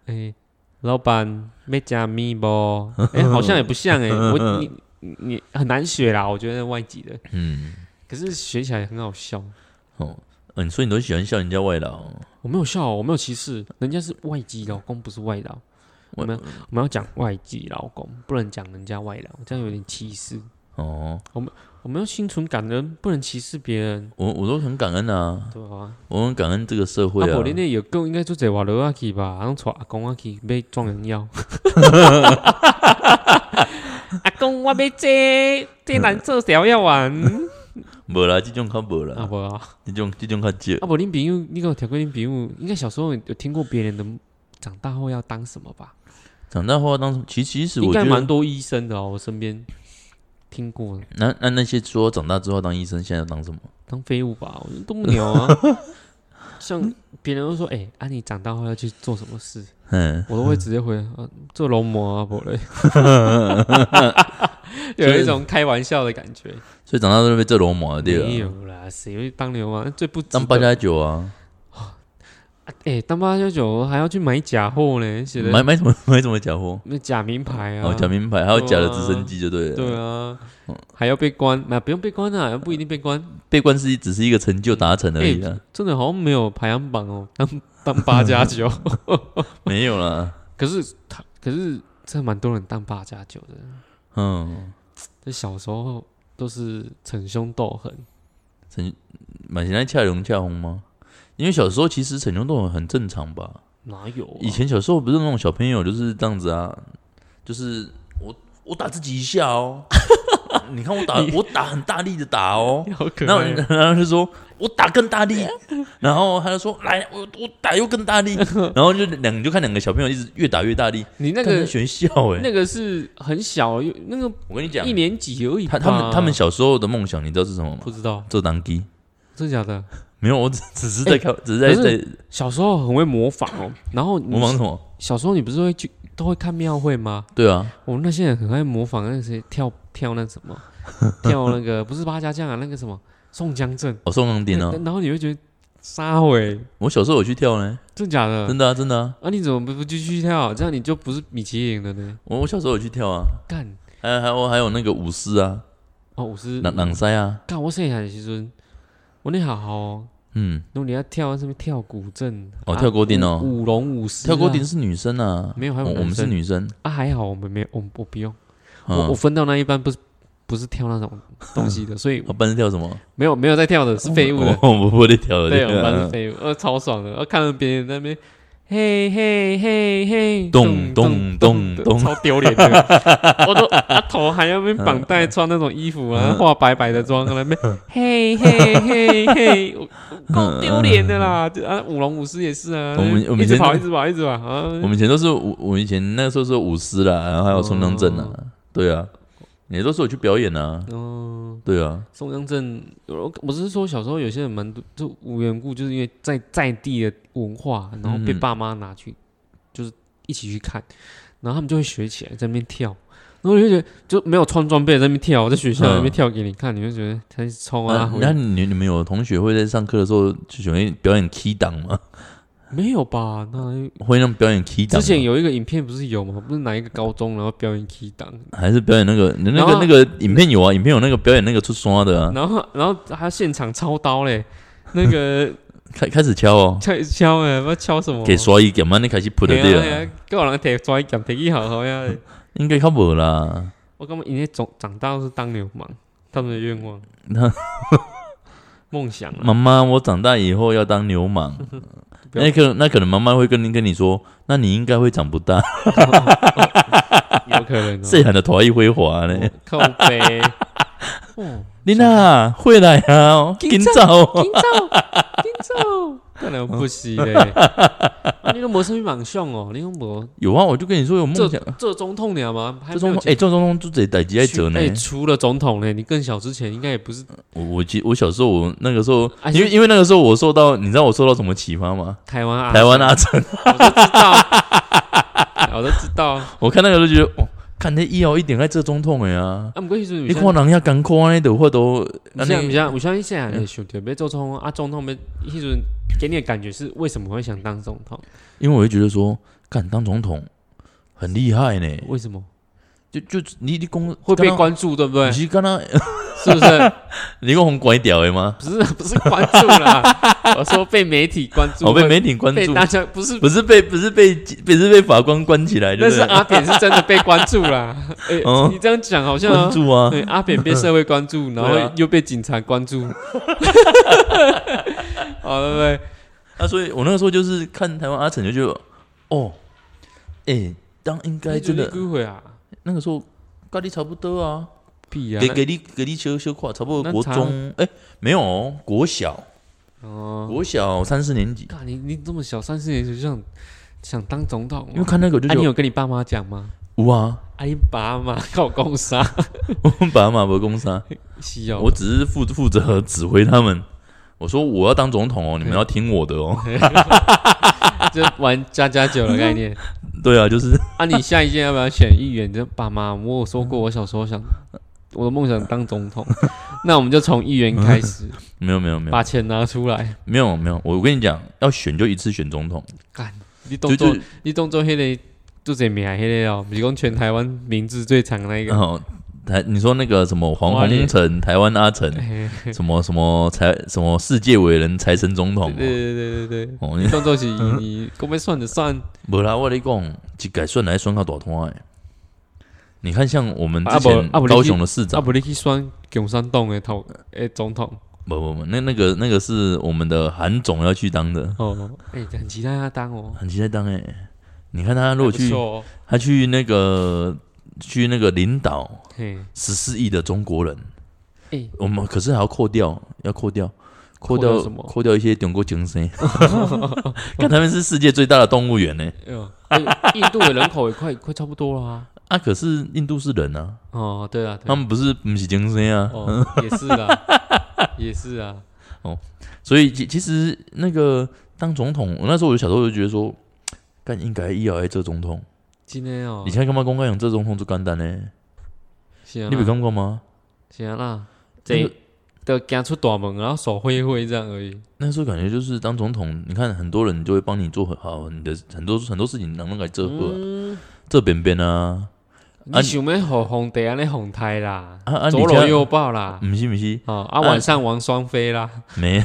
[SPEAKER 2] 哎，老板没加米不？哎，好像也不像哎，我你你很难学啦，我觉得外籍的，
[SPEAKER 1] 嗯，
[SPEAKER 2] 可是学起来很好笑。
[SPEAKER 1] 哦，嗯，所以你都喜欢笑人家外劳，
[SPEAKER 2] 我没有笑，我没有歧视，人家是外籍劳工，不是外劳。我们我们要讲外籍劳工，不能讲人家外劳，这样有点歧视。
[SPEAKER 1] 哦，
[SPEAKER 2] 我们我们要心存感恩，不能歧视别人，
[SPEAKER 1] 我我都很感恩啊，
[SPEAKER 2] 对啊？
[SPEAKER 1] 我很感恩这个社会
[SPEAKER 2] 啊，
[SPEAKER 1] 啊
[SPEAKER 2] 无，恁那有够应该做在瓦罗阿去吧，让带阿公阿去买壮阳药。阿公，我要这这蓝色小药丸。
[SPEAKER 1] 无啦，这种较无
[SPEAKER 2] 啊
[SPEAKER 1] 啦，
[SPEAKER 2] 不啊，
[SPEAKER 1] 这种这种较少，
[SPEAKER 2] 啊不，恁朋友，你有听过恁朋友？应该小时候有听过别人的长大后要当什么吧？
[SPEAKER 1] 长大后当其其实
[SPEAKER 2] 应
[SPEAKER 1] 我觉得，
[SPEAKER 2] 该蛮多医生的哦，我身边听过。
[SPEAKER 1] 那那那些说长大之后当医生，现在要当什么？
[SPEAKER 2] 当废物吧，我觉得都不牛啊。像别人都说，哎、啊，你长大后要去做什么事？
[SPEAKER 1] 嗯，
[SPEAKER 2] 我都会直接回，啊、做龙模啊，不嘞。有一种开玩笑的感觉。
[SPEAKER 1] 所以长大都被这罗马了，对
[SPEAKER 2] 没
[SPEAKER 1] 啊，
[SPEAKER 2] 有啦，谁会当流氓？最不值
[SPEAKER 1] 当八加九啊，
[SPEAKER 2] 哎、当八加九还要去买假货呢，写的
[SPEAKER 1] 买买什么 买什么假货？
[SPEAKER 2] 那假名牌啊，
[SPEAKER 1] 哦，假名牌，还有假的直升机就对了。
[SPEAKER 2] 对啊，还要被关，那不用被关啊，不一定被关。
[SPEAKER 1] 被关是只是一个成就达成而已
[SPEAKER 2] 哎、
[SPEAKER 1] 啊，
[SPEAKER 2] 真的好像没有排行榜哦，当当八加九。
[SPEAKER 1] 没有啦。
[SPEAKER 2] 可是他，可是真的蛮多人当八加九的。
[SPEAKER 1] 嗯，
[SPEAKER 2] 这小时候都是逞凶斗狠，
[SPEAKER 1] 逞满现在恰龙恰红吗？因为小时候其实逞凶斗狠很正常吧。
[SPEAKER 2] 哪有、啊？
[SPEAKER 1] 以前小时候不是那种小朋友就是这样子啊，就是我我打自己一下哦，你看我打我打很大力的打哦，然后。然后就说我打更大力，然后他就说来我我打又更大力，然后就两你就看两个小朋友一直越打越大力，
[SPEAKER 2] 你那个
[SPEAKER 1] 干在学校哎、
[SPEAKER 2] 那个是很小，有那个
[SPEAKER 1] 我跟你讲
[SPEAKER 2] 一，年级而已。
[SPEAKER 1] 他他们他们小时候的梦想你知道是什么吗
[SPEAKER 2] 不？知道，
[SPEAKER 1] 做当机。
[SPEAKER 2] 真的假的？
[SPEAKER 1] 没有，我只只是在看，只是在在
[SPEAKER 2] 小时候很会模仿哦。然后
[SPEAKER 1] 模仿什么？
[SPEAKER 2] 小时候你不是会去都会看庙会吗？
[SPEAKER 1] 对啊，
[SPEAKER 2] 我们那些人很爱模仿那些跳跳那什么，跳那个不是八家将啊，那个什么宋江镇，
[SPEAKER 1] 哦，宋江镇哦，
[SPEAKER 2] 然后你会觉得杀回，
[SPEAKER 1] 我小时候有去跳呢，
[SPEAKER 2] 真假的？
[SPEAKER 1] 真的啊，真的啊，
[SPEAKER 2] 啊，你怎么不不继续跳？这样你就不是米其林了呢？
[SPEAKER 1] 我我小时候有去跳啊，
[SPEAKER 2] 干
[SPEAKER 1] 还有还有还有那个舞狮啊，
[SPEAKER 2] 哦，舞狮
[SPEAKER 1] 朗朗塞啊，
[SPEAKER 2] 干我细汉的时阵，我那好好哦，
[SPEAKER 1] 嗯，
[SPEAKER 2] 如果你要跳上面跳古镇，
[SPEAKER 1] 哦
[SPEAKER 2] 啊
[SPEAKER 1] 跳锅顶哦。
[SPEAKER 2] 舞舞龙舞狮啊，
[SPEAKER 1] 跳锅顶是女生啊，
[SPEAKER 2] 没有还有
[SPEAKER 1] 我我们是
[SPEAKER 2] 生
[SPEAKER 1] 女生，
[SPEAKER 2] 啊，还好我们没有，我我不用，我
[SPEAKER 1] 嗯
[SPEAKER 2] 我分到那一班不是不是跳那种东西的，所以
[SPEAKER 1] 我班是跳什么？
[SPEAKER 2] 没有没有在跳的，是废物的。
[SPEAKER 1] 我 我不会跳的，
[SPEAKER 2] 对，我们班是
[SPEAKER 1] 嗯。
[SPEAKER 2] 废物，呃，超爽的，呃，看到别人在那边，嘿嘿嘿嘿，
[SPEAKER 1] 咚咚咚咚
[SPEAKER 2] 超丢脸的，我都啊头还要那边绑带，穿那种衣服啊，化白白的妆，在那边。嘿嘿嘿嘿，够 丢脸的啦！就啊，舞龙舞狮也是啊，
[SPEAKER 1] 我们我们以前
[SPEAKER 2] 一直跑，一直跑，一直跑啊，
[SPEAKER 1] 我们以前都是舞，我以前那个时候是舞狮啦，然后还有松江镇啊，对啊，也都是有去表演啊，
[SPEAKER 2] 嗯，
[SPEAKER 1] 对啊，
[SPEAKER 2] 松江镇，我我是说小时候有些人蛮多就无缘故，就是因为在在地的文化，然后被
[SPEAKER 1] 嗯
[SPEAKER 2] 爸妈拿去，就是一起去看，然后他们就会学起来在那边跳，然后你就觉得就没有穿装备在那边跳，在学校那边跳给你看，你就觉得他是冲啊
[SPEAKER 1] 啊，，那你你们有同学会在上课的时候就喜欢表演 key 档吗？
[SPEAKER 2] 没有吧？那
[SPEAKER 1] 会让表演 key 档？
[SPEAKER 2] 之前有一个影片不是有吗？不是哪一个高中然后表演 key 档，
[SPEAKER 1] 还是表演那个那个那个影片有啊，影片有那个表演那个出刷的啊，
[SPEAKER 2] 然后然后他现场操刀嘞，那个
[SPEAKER 1] 开开始敲哦，
[SPEAKER 2] 敲敲哎，不敲什么，
[SPEAKER 1] 给刷一点嘛，你开始扑的对
[SPEAKER 2] 啊，叫人摕抓一剑摕去好好呀。
[SPEAKER 1] 应该较无啦。
[SPEAKER 2] 我感觉因为长长大都是当流氓，他们的愿望
[SPEAKER 1] 那、
[SPEAKER 2] 梦想啊，
[SPEAKER 1] 妈妈，我长大以后要当流氓。那可能那可能妈妈会跟您跟你说，那你应该会长不大，
[SPEAKER 2] 有可能
[SPEAKER 1] 这
[SPEAKER 2] 哦。
[SPEAKER 1] 样的头一挥华呢。
[SPEAKER 2] 哦靠背，哦，
[SPEAKER 1] 你娜会来啊，
[SPEAKER 2] 紧走
[SPEAKER 1] 紧走。
[SPEAKER 2] 紧走，紧走，可能不是嘞。啊 你都无什么梦想哦，你都无
[SPEAKER 1] 有啊，我就跟你说有梦
[SPEAKER 2] 做
[SPEAKER 1] 想。
[SPEAKER 2] 做总统了吗？还没有
[SPEAKER 1] 这种哎，这种就这代志爱做呢
[SPEAKER 2] 哎，。除了总统呢，你更小之前应该也不是
[SPEAKER 1] 我我记我小时候我那个时候，
[SPEAKER 2] 啊
[SPEAKER 1] 因为因为那个时候我受到，你知道我受到什么启发吗？
[SPEAKER 2] 台湾啊，
[SPEAKER 1] 台湾阿成，
[SPEAKER 2] 我都知道，我都知道。
[SPEAKER 1] 我看那个就觉得，哦，看那以后一点爱做总统的啊。
[SPEAKER 2] 啊，毋过迄阵
[SPEAKER 1] 你看人家艰苦安尼，的话都，
[SPEAKER 2] 有像有像我像一些人会想着要做总统啊，总统要迄阵给你的感觉是为什么会想当总统？
[SPEAKER 1] 因为我会觉得说，干当总统很厉害呢。
[SPEAKER 2] 为什么
[SPEAKER 1] 就就你你公
[SPEAKER 2] 会被，关注，对不对
[SPEAKER 1] 你？是刚刚
[SPEAKER 2] 是不是？
[SPEAKER 1] 你讲红拐屌的吗？
[SPEAKER 2] 不是不是关注啦，我说被媒体关注，
[SPEAKER 1] 我哦被媒体关注，
[SPEAKER 2] 被大家不是，
[SPEAKER 1] 不是被不是被不是被法官关起来，
[SPEAKER 2] 那
[SPEAKER 1] 就是
[SPEAKER 2] 阿扁是真的被关注啦。哎
[SPEAKER 1] 哦，
[SPEAKER 2] 你这样讲好像啊
[SPEAKER 1] 关注啊。
[SPEAKER 2] 对阿扁被社会关注，然
[SPEAKER 1] 对啊
[SPEAKER 2] 后又被警察关注，好对不对？
[SPEAKER 1] 啊，所以我那个时候就是看台湾阿成就觉得，哦，哎，当应该真的
[SPEAKER 2] 机会啊，
[SPEAKER 1] 那个时候跟你差不多啊，
[SPEAKER 2] 屁啊
[SPEAKER 1] 给！给你给你修修跨，差不多国中，哎，没有哦，国小
[SPEAKER 2] 哦，
[SPEAKER 1] 国小三四年级，
[SPEAKER 2] 看你你这么小，三四年级就想想当总统哦，
[SPEAKER 1] 因为看那个就
[SPEAKER 2] 啊，你有跟你爸妈讲吗？
[SPEAKER 1] 有啊，
[SPEAKER 2] 啊，你爸妈靠公杀，
[SPEAKER 1] 我们把马伯公杀，
[SPEAKER 2] 是哦，
[SPEAKER 1] 我只是负负责指挥他们。我说我要当总统哦，你们要听我的哦。
[SPEAKER 2] 就玩加加酒的概念。
[SPEAKER 1] 对啊，就是
[SPEAKER 2] 啊，你下一届要不要选议员？就爸妈，我有说过，我小时候想我的梦想当总统，那我们就从议员开始，
[SPEAKER 1] 没有没有没有。
[SPEAKER 2] 把钱拿出来。
[SPEAKER 1] 没有没有，我跟你讲，要选就一次选总统，
[SPEAKER 2] 干，你动作你动作迄个做这名迄个哦，不是讲全台湾名字最长的那一个。
[SPEAKER 1] 哦台你说那个什么黄宏成、台湾阿成，什么什么财什么世界伟人财神总统。
[SPEAKER 2] 对对对对对，
[SPEAKER 1] 哦，
[SPEAKER 2] 你
[SPEAKER 1] 你
[SPEAKER 2] 动作是 你讲要算就算，
[SPEAKER 1] 无啦，我跟你讲，一改算来算到大摊诶。你看，像我们之前高雄的市
[SPEAKER 2] 啊
[SPEAKER 1] 长，
[SPEAKER 2] 不你去选共产党的头诶总统
[SPEAKER 1] 不不不，那那个那个是我们的韩总要去当的，
[SPEAKER 2] 哦，诶，很期待他当哦。
[SPEAKER 1] 很期待当诶。你看他如果去他去那个去那个领导，十四亿的中国人，
[SPEAKER 2] 诶，
[SPEAKER 1] 我们可是还要扣掉，要扣掉，扣掉
[SPEAKER 2] 什么
[SPEAKER 1] 扣掉一些中国精神。看他们是世界最大的动物园呢。
[SPEAKER 2] 哎呦，印度的人口也快快差不多了啊。
[SPEAKER 1] 啊，可是印度是人啊，
[SPEAKER 2] 哦，对啊，对啊。
[SPEAKER 1] 他们不是不是精神啊。
[SPEAKER 2] 哦，也是啊，也是啊。
[SPEAKER 1] 哦所以其其实那个当总统，我那时候我就小时候就觉得说，干应该要爱这总统，
[SPEAKER 2] 真的哦。
[SPEAKER 1] 而，且感觉讲用这总统就简单呢，
[SPEAKER 2] 是啊
[SPEAKER 1] 你没看过吗？
[SPEAKER 2] 是啊啦，
[SPEAKER 1] 那
[SPEAKER 2] 这都行出大门，然后手挥一挥这样而已。
[SPEAKER 1] 那时候感觉就是当总统，你看很多人就会帮你做很好，你的很多很多事情能不能来这个啊，
[SPEAKER 2] 嗯，
[SPEAKER 1] 这边边啊，
[SPEAKER 2] 你想要互皇帝安尼哄胎啦，
[SPEAKER 1] 啊啊，
[SPEAKER 2] 左搂右抱啦，
[SPEAKER 1] 唔是唔是，
[SPEAKER 2] 哦啊晚上王双飞啦，
[SPEAKER 1] 没，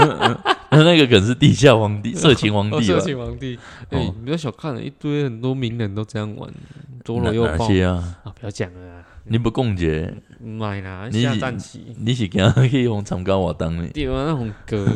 [SPEAKER 1] 那那个可能是地下皇帝、色情皇
[SPEAKER 2] 哦色？情皇帝，
[SPEAKER 1] 哦。
[SPEAKER 2] 哎，你不要小看了，一堆很多名人都这样玩，左搂右抱。
[SPEAKER 1] 些啊？
[SPEAKER 2] 啊，不要讲了啦，
[SPEAKER 1] 你不共结，
[SPEAKER 2] 买啦，
[SPEAKER 1] 你
[SPEAKER 2] 下战棋。
[SPEAKER 1] 你是给他去用参加活动呢？
[SPEAKER 2] 对啊，那种歌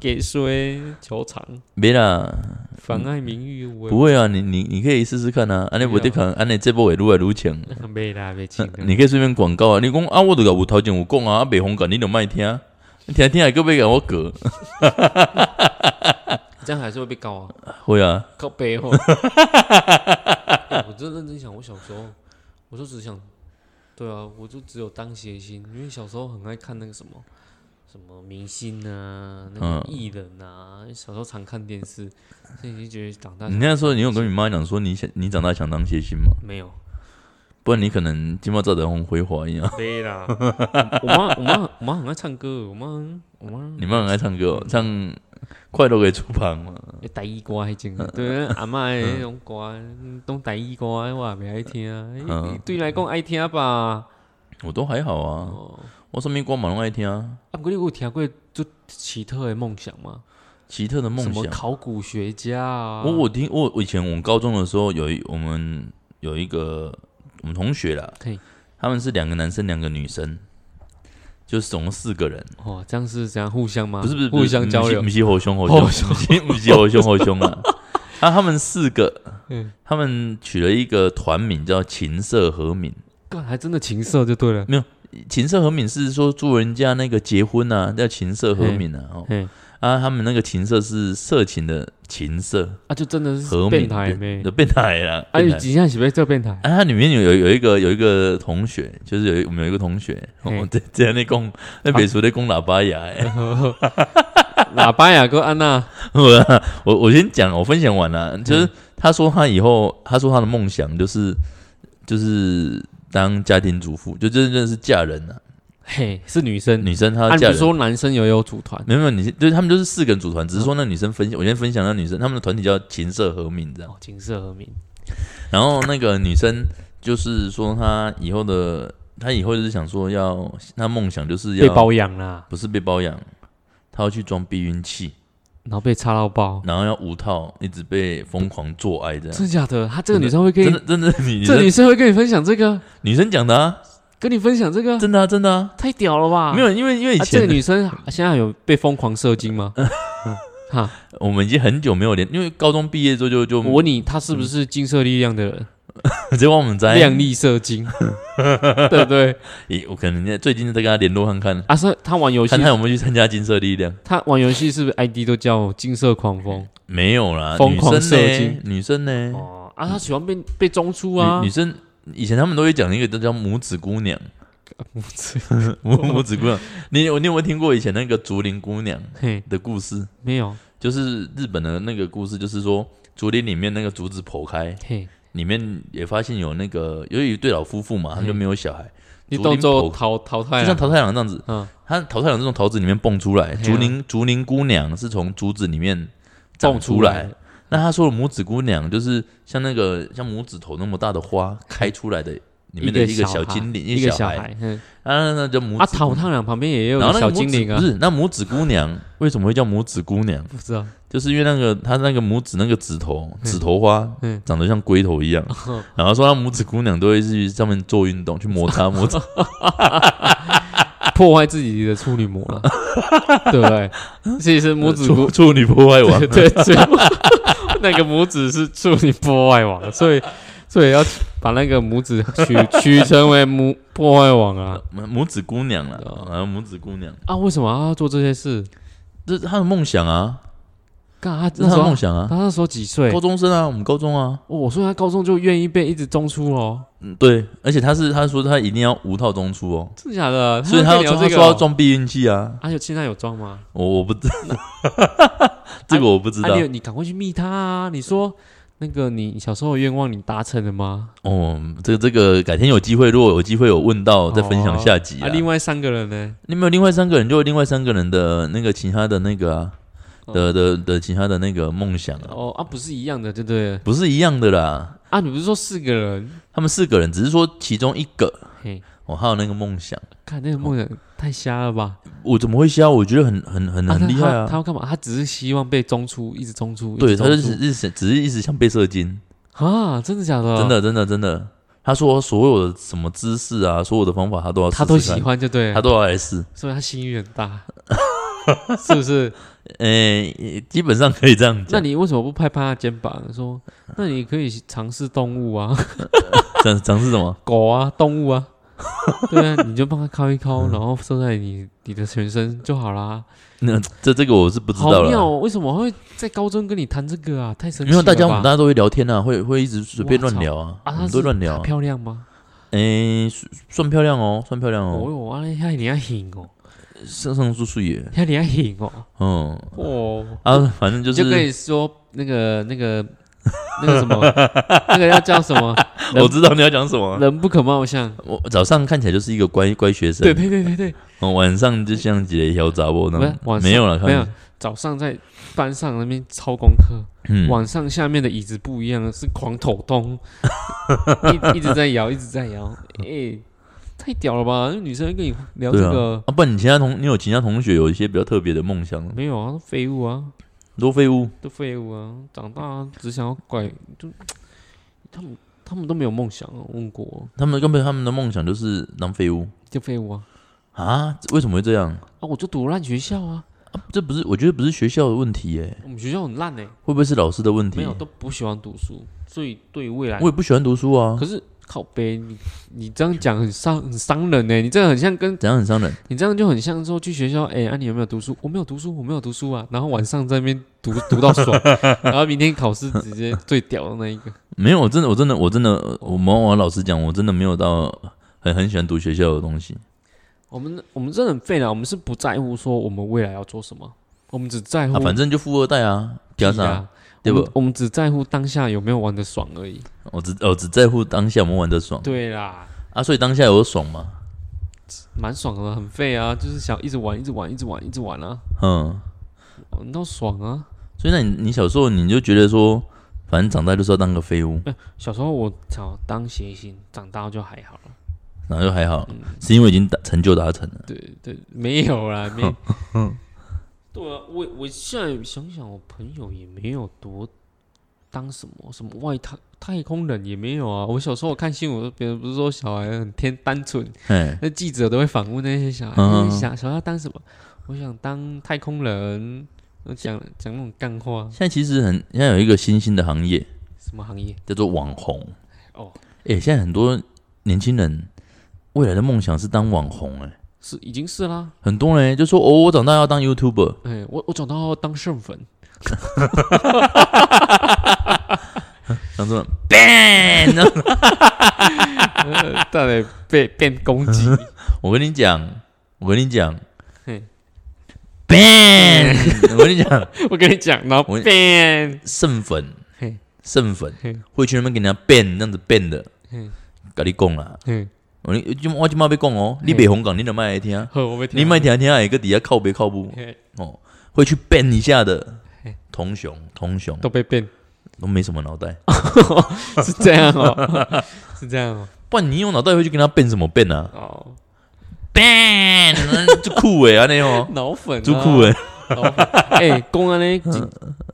[SPEAKER 2] 给衰球场
[SPEAKER 1] 没啦，
[SPEAKER 2] 妨碍名誉，我
[SPEAKER 1] 不会啊，你你你可以试试看啊，安尼无得看，安尼这波会愈来愈强。
[SPEAKER 2] 没啦，没请的。
[SPEAKER 1] 你可以顺便广告啊，你讲啊，我都甲有头前有讲啊，啊，袂红感你就莫听，听听还个要甲我过，
[SPEAKER 2] 这样还是会被告啊，
[SPEAKER 1] 会啊，
[SPEAKER 2] 告背后。哎我真的认真想，我小时候，我就只想，对啊，我就只有当谐星，因为小时候很爱看那个什么。什么明星啊，那个
[SPEAKER 1] 嗯
[SPEAKER 2] 艺人啊，小时候常看电视，所以已经觉得长大
[SPEAKER 1] 你那时候你有跟你妈讲说你想你长大想当谐星吗？
[SPEAKER 2] 没有，
[SPEAKER 1] 不然你可能金毛照得红辉煌一样。
[SPEAKER 2] 对啦。我妈，我妈，我妈很爱唱歌，我妈，我妈，
[SPEAKER 1] 你妈很爱唱歌哦，唱《快乐的出旁》嘛。
[SPEAKER 2] 诶，台语歌迄种的，对，阿嬷的迄种歌，拢台语歌，我也袂爱听。
[SPEAKER 1] 啊
[SPEAKER 2] 对你来讲爱听吧。
[SPEAKER 1] 我都还好啊，
[SPEAKER 2] 哦，
[SPEAKER 1] 我什么歌嘛拢爱听啊。
[SPEAKER 2] 啊，不过你有听过就奇特的梦想吗？
[SPEAKER 1] 奇特的梦想
[SPEAKER 2] 什么，考古学家啊？
[SPEAKER 1] 我我听我我以前我们高中的时候有一我们有一个我们同学啦
[SPEAKER 2] 嘿，
[SPEAKER 1] 他们是两个男生两个女生，就是总共四个人，
[SPEAKER 2] 哦，这样是这样互相吗？
[SPEAKER 1] 不是不是
[SPEAKER 2] 互相交流
[SPEAKER 1] 不。是吼凶好
[SPEAKER 2] 好
[SPEAKER 1] 凶，不是不是好凶吼凶啊！啊，他们四个，
[SPEAKER 2] 嗯，
[SPEAKER 1] 他们取了一个团名叫琴瑟和鸣。
[SPEAKER 2] 干还真的琴瑟就对了。
[SPEAKER 1] 没有琴瑟和鸣是说祝人家那个结婚啊，叫琴瑟和鸣啊。哦
[SPEAKER 2] 嘿，
[SPEAKER 1] 啊，他们那个琴瑟是色情的琴瑟，
[SPEAKER 2] 啊，就真的是变态咩
[SPEAKER 1] 的？变态啦。
[SPEAKER 2] 啊，你几下是不是这变态？
[SPEAKER 1] 啊，它里面有有有一个有一个同学，就是有一我们有一个同学，我们在在那供那北厨在供喇叭牙、欸，
[SPEAKER 2] 喇叭牙，哥安娜，
[SPEAKER 1] 我我我先讲，我分享完了，就是他说他以后，他说他的梦想就是就是当家庭主妇，就真正是嫁人了、
[SPEAKER 2] 嘿，是女生。
[SPEAKER 1] 女生她
[SPEAKER 2] 啊，
[SPEAKER 1] 要嫁人。
[SPEAKER 2] 你不是说男生也有组团？
[SPEAKER 1] 没有没有，你就是他们就是四个人组团，只是说那女生分享，我先分享那女生，他们的团体叫琴瑟和鸣这样。
[SPEAKER 2] 哦，琴瑟和鸣。
[SPEAKER 1] 然后那个女生就是说她以后的，她以后就是想说要，她梦想就是要
[SPEAKER 2] 被包养啦，
[SPEAKER 1] 不是被包养，她要去装避孕器，
[SPEAKER 2] 然后被插到爆，
[SPEAKER 1] 然后要无套，一直被疯狂做爱这样。
[SPEAKER 2] 真的假的？她这个女生会跟你
[SPEAKER 1] 真的，真的女
[SPEAKER 2] 这
[SPEAKER 1] 生
[SPEAKER 2] 女生会跟你分享这个，
[SPEAKER 1] 女生讲的啊，
[SPEAKER 2] 跟你分享这个，
[SPEAKER 1] 真的啊，真的啊，
[SPEAKER 2] 太屌了吧？
[SPEAKER 1] 没有，因为因为以
[SPEAKER 2] 啊，这
[SPEAKER 1] 前、
[SPEAKER 2] 个女生现在有被疯狂射精吗？哈，
[SPEAKER 1] 我们已经很久没有联，因为高中毕业之后就就
[SPEAKER 2] 我问你，她是不是金色力量的人？
[SPEAKER 1] 直接往我们在
[SPEAKER 2] 亮丽射精，对不对？
[SPEAKER 1] 咦我可能最近在跟他联络看看，
[SPEAKER 2] 啊，是她玩游戏
[SPEAKER 1] 看，他有没有去参加金色力量。
[SPEAKER 2] 她玩游戏是不是 ID 都叫金色狂风？
[SPEAKER 1] 没有啦，女
[SPEAKER 2] 疯狂
[SPEAKER 1] 生呢
[SPEAKER 2] 射精？
[SPEAKER 1] 女生呢？
[SPEAKER 2] 哦，啊，她喜欢被被中出啊
[SPEAKER 1] 女女，生以前他们都会讲一个都叫拇指 姑娘，拇指拇拇指姑娘。你有你有没有听过以前那个竹林姑娘
[SPEAKER 2] 嘿，
[SPEAKER 1] 的故事？
[SPEAKER 2] 没有，
[SPEAKER 1] 就是日本的那个故事，就是说竹林里面那个竹子剖开，
[SPEAKER 2] 嘿，
[SPEAKER 1] 里面也发现有那个有一对老夫妇嘛，他们就没有小孩，
[SPEAKER 2] 你
[SPEAKER 1] 竹林
[SPEAKER 2] 动作
[SPEAKER 1] 剖
[SPEAKER 2] 淘淘汰，
[SPEAKER 1] 就像淘汰郎这样子，
[SPEAKER 2] 嗯，
[SPEAKER 1] 他淘汰郎是从桃子里面蹦出来，竹林竹林姑娘是从竹子里面长
[SPEAKER 2] 蹦
[SPEAKER 1] 出来。，那他说的拇指姑娘，就是像那个像拇指头那么大的花开出来的里面的一个小精灵，
[SPEAKER 2] 一个
[SPEAKER 1] 小孩，啊，那叫拇
[SPEAKER 2] 啊，
[SPEAKER 1] 指姑娘。
[SPEAKER 2] 桃太郎旁边也有个小精灵啊，
[SPEAKER 1] 不是那拇指姑娘为什么会叫拇指姑娘？
[SPEAKER 2] 不知道，
[SPEAKER 1] 就是因为那个他那个拇指那个指头指头花
[SPEAKER 2] 嗯，
[SPEAKER 1] 长得像龟头一样，然后说他拇指姑娘都会去上面做运动，去摩擦摩擦。
[SPEAKER 2] 破坏自己的处女膜了，对不对？其实拇指姑
[SPEAKER 1] 处处女破坏王，
[SPEAKER 2] 对，对那个拇指是处女破坏王，所以 所以要把那个拇指取取成为拇破坏王啊
[SPEAKER 1] 拇指姑娘啦，
[SPEAKER 2] 哦
[SPEAKER 1] 然后拇指姑娘，
[SPEAKER 2] 啊！为什么要做这些事？
[SPEAKER 1] 这是他的梦想啊，
[SPEAKER 2] 干他
[SPEAKER 1] 这是她
[SPEAKER 2] 那时候
[SPEAKER 1] 梦想啊。
[SPEAKER 2] 他那时候几岁？
[SPEAKER 1] 高中生啊，我们高中啊，
[SPEAKER 2] 哦我说他高中就愿意被一直中出哦，
[SPEAKER 1] 嗯，对，而且他是他说他一定要无套中出哦，
[SPEAKER 2] 真的假的？
[SPEAKER 1] 所以他要
[SPEAKER 2] 要这个哦。
[SPEAKER 1] 他说要装避孕器啊，
[SPEAKER 2] 啊，有现在有装吗？
[SPEAKER 1] 我我不知道，这个我不知道
[SPEAKER 2] 啊，你，你赶快去密他啊！你说那个你小时候的愿望你达成了吗？
[SPEAKER 1] 哦，这个这个改天有机会，如果有机会有问到，再分享下集
[SPEAKER 2] 啊，
[SPEAKER 1] 啊。
[SPEAKER 2] 另外三个人呢？
[SPEAKER 1] 你没有另外三个人，就另外三个人的那个其他的那个啊的的的其他的那个梦想啊，
[SPEAKER 2] 哦啊，不是一样的，对不对？
[SPEAKER 1] 不是一样的啦。
[SPEAKER 2] 啊，你不是说四个人？
[SPEAKER 1] 他们四个人，只是说其中一个
[SPEAKER 2] 嘿，
[SPEAKER 1] 哦，还有那个梦想，
[SPEAKER 2] 看那个梦想太瞎了吧？
[SPEAKER 1] 我怎么会瞎？我觉得很很很
[SPEAKER 2] 啊
[SPEAKER 1] 很厉害
[SPEAKER 2] 啊他。要干嘛？他只是希望被中出，一直中出，
[SPEAKER 1] 对，他就只是只是一直想被射精，
[SPEAKER 2] 啊，真的假的？
[SPEAKER 1] 真，的真的真的。他说所有的什么姿势啊，所有的方法他都要
[SPEAKER 2] 他都喜，欢，就对，
[SPEAKER 1] 他都要来试。
[SPEAKER 2] 所以他心欲很大，是不是？
[SPEAKER 1] 诶、基本上可以这样
[SPEAKER 2] 那。你为什么不拍拍他肩膀，说，那你可以尝试动物啊，
[SPEAKER 1] 尝尝试什么？
[SPEAKER 2] 狗啊，动物啊，对啊，你就帮他敲一敲，然后射在你你的全身就好啦。
[SPEAKER 1] 那这这个我是不知道了。
[SPEAKER 2] 好妙哦！为什么会在高中跟你谈这个啊？太神奇了吧！
[SPEAKER 1] 因为大家我们大家都会聊天啊，会会一直随便乱聊啊，
[SPEAKER 2] 啊，
[SPEAKER 1] 都乱聊啊。
[SPEAKER 2] 漂亮吗？
[SPEAKER 1] 诶、算算漂亮哦，算漂亮哦，
[SPEAKER 2] 哦哟，啊，那遐你要行哦，
[SPEAKER 1] 上上叔叔也，
[SPEAKER 2] 遐你要型哦，
[SPEAKER 1] 嗯。
[SPEAKER 2] 哦，
[SPEAKER 1] 啊，反正就是
[SPEAKER 2] 就跟
[SPEAKER 1] 是
[SPEAKER 2] 你说那个那个那个什么，那个要叫什么？
[SPEAKER 1] 我知道你要讲什么。
[SPEAKER 2] 人不可貌相。
[SPEAKER 1] 我早上看起来就是一个乖乖学生，
[SPEAKER 2] 对对对对对，
[SPEAKER 1] 哦，晚上就像几个小杂波那种，
[SPEAKER 2] 不是晚上
[SPEAKER 1] 没有了，
[SPEAKER 2] 没有，早上在班上那边抄功课，
[SPEAKER 1] 嗯，
[SPEAKER 2] 晚上下面的椅子不一样，是狂抖动，一一直在摇，一直在摇，哎、太屌了吧！那女生跟你聊这个，
[SPEAKER 1] 啊，不然你其他同你有其他同学有一些比较特别的梦想吗，
[SPEAKER 2] 没有啊，都废物啊，
[SPEAKER 1] 都废物，
[SPEAKER 2] 都废物啊，长大只想要拐，就他们他们都没有梦想啊，问过
[SPEAKER 1] 他们根本他们的梦想就是当废物。
[SPEAKER 2] 就废物啊，
[SPEAKER 1] 啊？为什么会这样？
[SPEAKER 2] 啊，我就读烂学校啊，
[SPEAKER 1] 这不是我觉得不是学校的问题耶，
[SPEAKER 2] 我们学校很烂哎、
[SPEAKER 1] 会不会是老师的问题？
[SPEAKER 2] 没有都不喜欢读书，所以对未来
[SPEAKER 1] 我也不喜欢读书啊。
[SPEAKER 2] 可，是靠背，你你这样讲很伤很伤人呢、你这样很像跟
[SPEAKER 1] 怎样很伤人？
[SPEAKER 2] 你这样就很像说去学校，哎、啊你有没有读书？我没有读书，我没有读书啊。然后晚上在那边读 读到爽，然后明天考试直接最屌的那一个。
[SPEAKER 1] 没有，我真的，我真的，我真的，我们我老实讲，我真的没有到很很喜欢读学校的东西。
[SPEAKER 2] 我们我们真的很废了，我们是不在乎说我们未来要做什么，我们只在乎
[SPEAKER 1] 啊，反正就富二代啊，
[SPEAKER 2] 屁
[SPEAKER 1] 加上
[SPEAKER 2] 啊，
[SPEAKER 1] 对不？
[SPEAKER 2] 我们只在乎当下有没有玩的爽而已。
[SPEAKER 1] 我只我只在乎当下我们玩的爽
[SPEAKER 2] 对啦，
[SPEAKER 1] 啊，所以当下有爽吗，
[SPEAKER 2] 蛮爽的，很废啊，就是想一直玩，一直玩，一直玩，一直玩啊，
[SPEAKER 1] 嗯，
[SPEAKER 2] 玩到爽啊。
[SPEAKER 1] 所以那你你小时候你就觉得说，反正长大就是要当个废物，
[SPEAKER 2] 小时候我想当谐星，长大就还好了。
[SPEAKER 1] 然后就还好，
[SPEAKER 2] 嗯
[SPEAKER 1] 是因为已经达成就达成了。
[SPEAKER 2] 对对，没有啦，没。对啊，我我现在想想，我朋友也没有多当什么什么外太太空人也没有啊。我小时候我看新闻，别人不是说小孩很天单纯，
[SPEAKER 1] 哎，
[SPEAKER 2] 那记者都会访问那些小孩，想小孩要当什么？我想当太空人，讲讲那种干话，
[SPEAKER 1] 现在其实很现在有一个新兴的行业
[SPEAKER 2] 什么行业？
[SPEAKER 1] 叫做网红。
[SPEAKER 2] 哦，
[SPEAKER 1] 哎，现在很多年轻人未来的梦想是当网红，哎，
[SPEAKER 2] 是已经是啦。
[SPEAKER 1] 很多人就说哦，我长大要当 YouTuber，
[SPEAKER 2] 哎，我我长大要当剩粉，
[SPEAKER 1] 当说 ban，
[SPEAKER 2] 呃大概被变攻击。
[SPEAKER 1] 我跟你讲，我跟你讲
[SPEAKER 2] 嘿
[SPEAKER 1] ，ban，我跟你讲，
[SPEAKER 2] 我跟你讲，然后
[SPEAKER 1] 我
[SPEAKER 2] 变，
[SPEAKER 1] 剩粉
[SPEAKER 2] 嘿，
[SPEAKER 1] 剩粉
[SPEAKER 2] 嘿。
[SPEAKER 1] 会去那边给人家 ban 这样子 ban 的。
[SPEAKER 2] 嘿，
[SPEAKER 1] 跟你讲啦，
[SPEAKER 2] 嗯，
[SPEAKER 1] 我你我今麦要讲哦，你北红港你就卖来听，
[SPEAKER 2] 好，我被
[SPEAKER 1] 你卖听听下一个底下靠北靠不哦，会去 ban 一下的
[SPEAKER 2] 嘿，
[SPEAKER 1] 同雄同雄。
[SPEAKER 2] 都被变，
[SPEAKER 1] 都没什么脑袋，
[SPEAKER 2] 是这样哦，是这样哦，
[SPEAKER 1] 不然你用脑袋会去跟他 ban 什么 ban 啊？
[SPEAKER 2] 哦
[SPEAKER 1] ，？ban 就酷诶，安尼哦，
[SPEAKER 2] 脑粉、啊，
[SPEAKER 1] 就酷诶，
[SPEAKER 2] 脑粉，哎，讲安尼，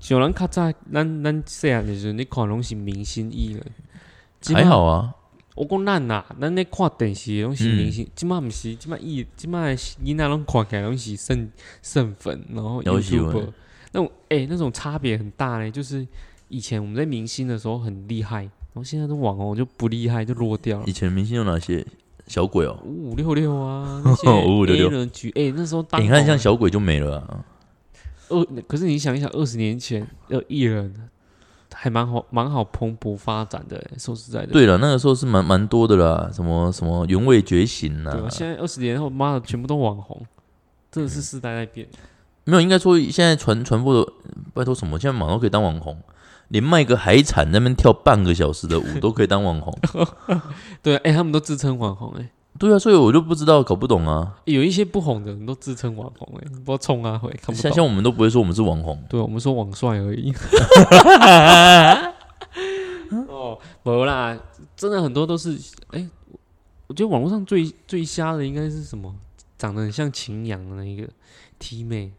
[SPEAKER 2] 像咱较早，咱咱细汉的时候，你看拢是明星艺人，
[SPEAKER 1] 还好啊，
[SPEAKER 2] 我讲咱呐，咱咧看电视拢是明星，即摆毋是，即摆艺，即摆囡仔拢看起来拢是剩剩粉，然后 YouTube 那种，诶、那种差别很大嘞。就是以前我们在明星的时候很厉害，然后现在的网红就不厉害，就落掉了
[SPEAKER 1] 以。前明星有哪些小鬼哦？
[SPEAKER 2] 五五六六啊，
[SPEAKER 1] 五五六六
[SPEAKER 2] 人局，诶、那时候当
[SPEAKER 1] 欸你看像小鬼就没了啊，
[SPEAKER 2] 二，可是你想一想，二十年前的艺人还蛮好，蛮好蓬勃发展的、欸。说实在的，
[SPEAKER 1] 对了，那个时候是蛮蛮多的啦，什么什么原味觉醒？啊，
[SPEAKER 2] 现在二十年后，妈的，全部都网红，真的是时代在变。
[SPEAKER 1] 没有，应该说现在传传播的，拜托什么，现在马上可以当网红。连卖个海产那边跳半个小时的舞 都可以当网红。
[SPEAKER 2] 对啊，哎、他们都自称网红哎、
[SPEAKER 1] 对啊，所以我就不知道，搞不懂啊。
[SPEAKER 2] 有一些不红的人都自称网红哎、不知道冲啊会看不懂。
[SPEAKER 1] 像像我们都不会说我们是网红。
[SPEAKER 2] 对，我们说网帅而已。哦，没啦，真的很多都是哎、我觉得网络上最最瞎的应该是什么？长得很像秦阳的那一个 T 妹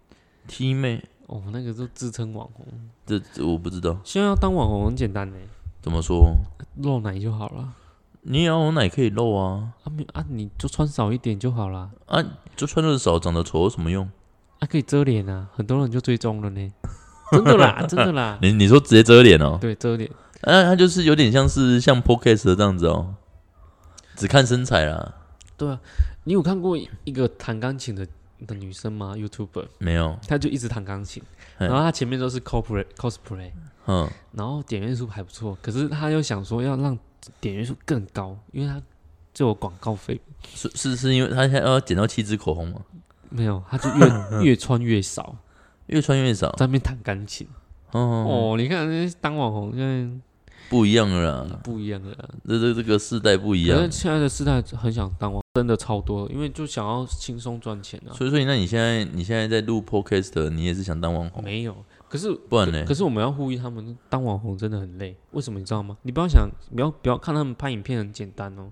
[SPEAKER 1] T 妹，
[SPEAKER 2] 哦，那个都自称网红。
[SPEAKER 1] 这这我不知道
[SPEAKER 2] 现在要当网红很简单呢、
[SPEAKER 1] 怎么说。
[SPEAKER 2] 露奶就好了。
[SPEAKER 1] 你也要有奶可以露啊
[SPEAKER 2] 啊没啊，你就穿少一点就好啦。
[SPEAKER 1] 啊！就穿的少，长得丑有什么用？
[SPEAKER 2] 啊，可以遮脸啊，很多人就追踪了呢。真的啦，真的啦。
[SPEAKER 1] 你你说直接遮脸哦？
[SPEAKER 2] 对，遮脸。
[SPEAKER 1] 啊，他就是有点像是像 podcast 的这样子哦，只看身材啦。
[SPEAKER 2] 对啊，你有看过一个弹钢琴的的女生吗？YouTuber，
[SPEAKER 1] 没有，
[SPEAKER 2] 她就一直弹钢琴，
[SPEAKER 1] 嗯
[SPEAKER 2] 然后她前面都是 cosplay cosplay，
[SPEAKER 1] 嗯，
[SPEAKER 2] 然后点阅数还不错，可是她又想说要让点阅数更高，因为它就有广告费。
[SPEAKER 1] 是是是因为他现在要捡到七支口红吗？
[SPEAKER 2] 没有，他就越 越穿越少，
[SPEAKER 1] 越穿越少。
[SPEAKER 2] 在那边弹钢琴。
[SPEAKER 1] 哦，
[SPEAKER 2] 哦，你看那当网红现在
[SPEAKER 1] 不一样了啦，
[SPEAKER 2] 不一样了啊。
[SPEAKER 1] 这这这个世代不一样。
[SPEAKER 2] 现在的世代很想当网，真的超多，因为就想要轻松赚钱啊。
[SPEAKER 1] 所以说，那你现在你现在在录 podcast，你也是想当网红？
[SPEAKER 2] 没有，可是
[SPEAKER 1] 不然呢
[SPEAKER 2] 可？是我们要呼吁他们，当网红真的很累。为什么你知道吗？你不要想，不要不要看他们拍影片很简单哦，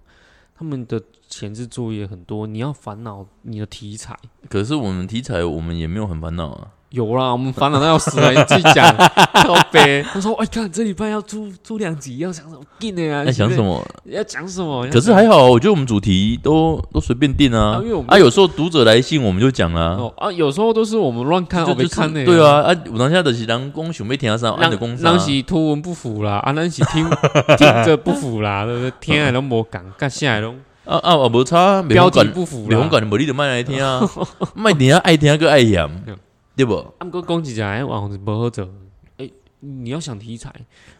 [SPEAKER 2] 他们的前置作业很多，你要烦恼你的题材。
[SPEAKER 1] 可是我们题材我们也没有很烦恼啊。
[SPEAKER 2] 有啦，我们烦恼到要死了，你自己讲，靠背。他说：“哎，看这礼拜要出出两集，要讲什么劲的呀？
[SPEAKER 1] 要讲什
[SPEAKER 2] 么？要讲什么？
[SPEAKER 1] 可是还好，我觉得我们主题都都随便定啊
[SPEAKER 2] 啊因为我。们
[SPEAKER 1] 啊，有时候读者来信我们就讲啦。
[SPEAKER 2] 哦啊，有时候都是我们乱看，我没
[SPEAKER 1] 就就是
[SPEAKER 2] 看呢。
[SPEAKER 1] 对啊，啊，我当下的是人工想被填上，按着讲啥
[SPEAKER 2] 人。是图文不符啦，啊，咱是听 听着不符啦，对不对？听来拢无共，甲写的拢
[SPEAKER 1] 啊啊啊，无差，
[SPEAKER 2] 标题不符啦。
[SPEAKER 1] 袂风感，无你就卖来听啊，卖听啊，爱听个爱嫌
[SPEAKER 2] 对，
[SPEAKER 1] 对不？
[SPEAKER 2] 啊，毋过讲一下，哎，网红是不好做。哎，你要想题材，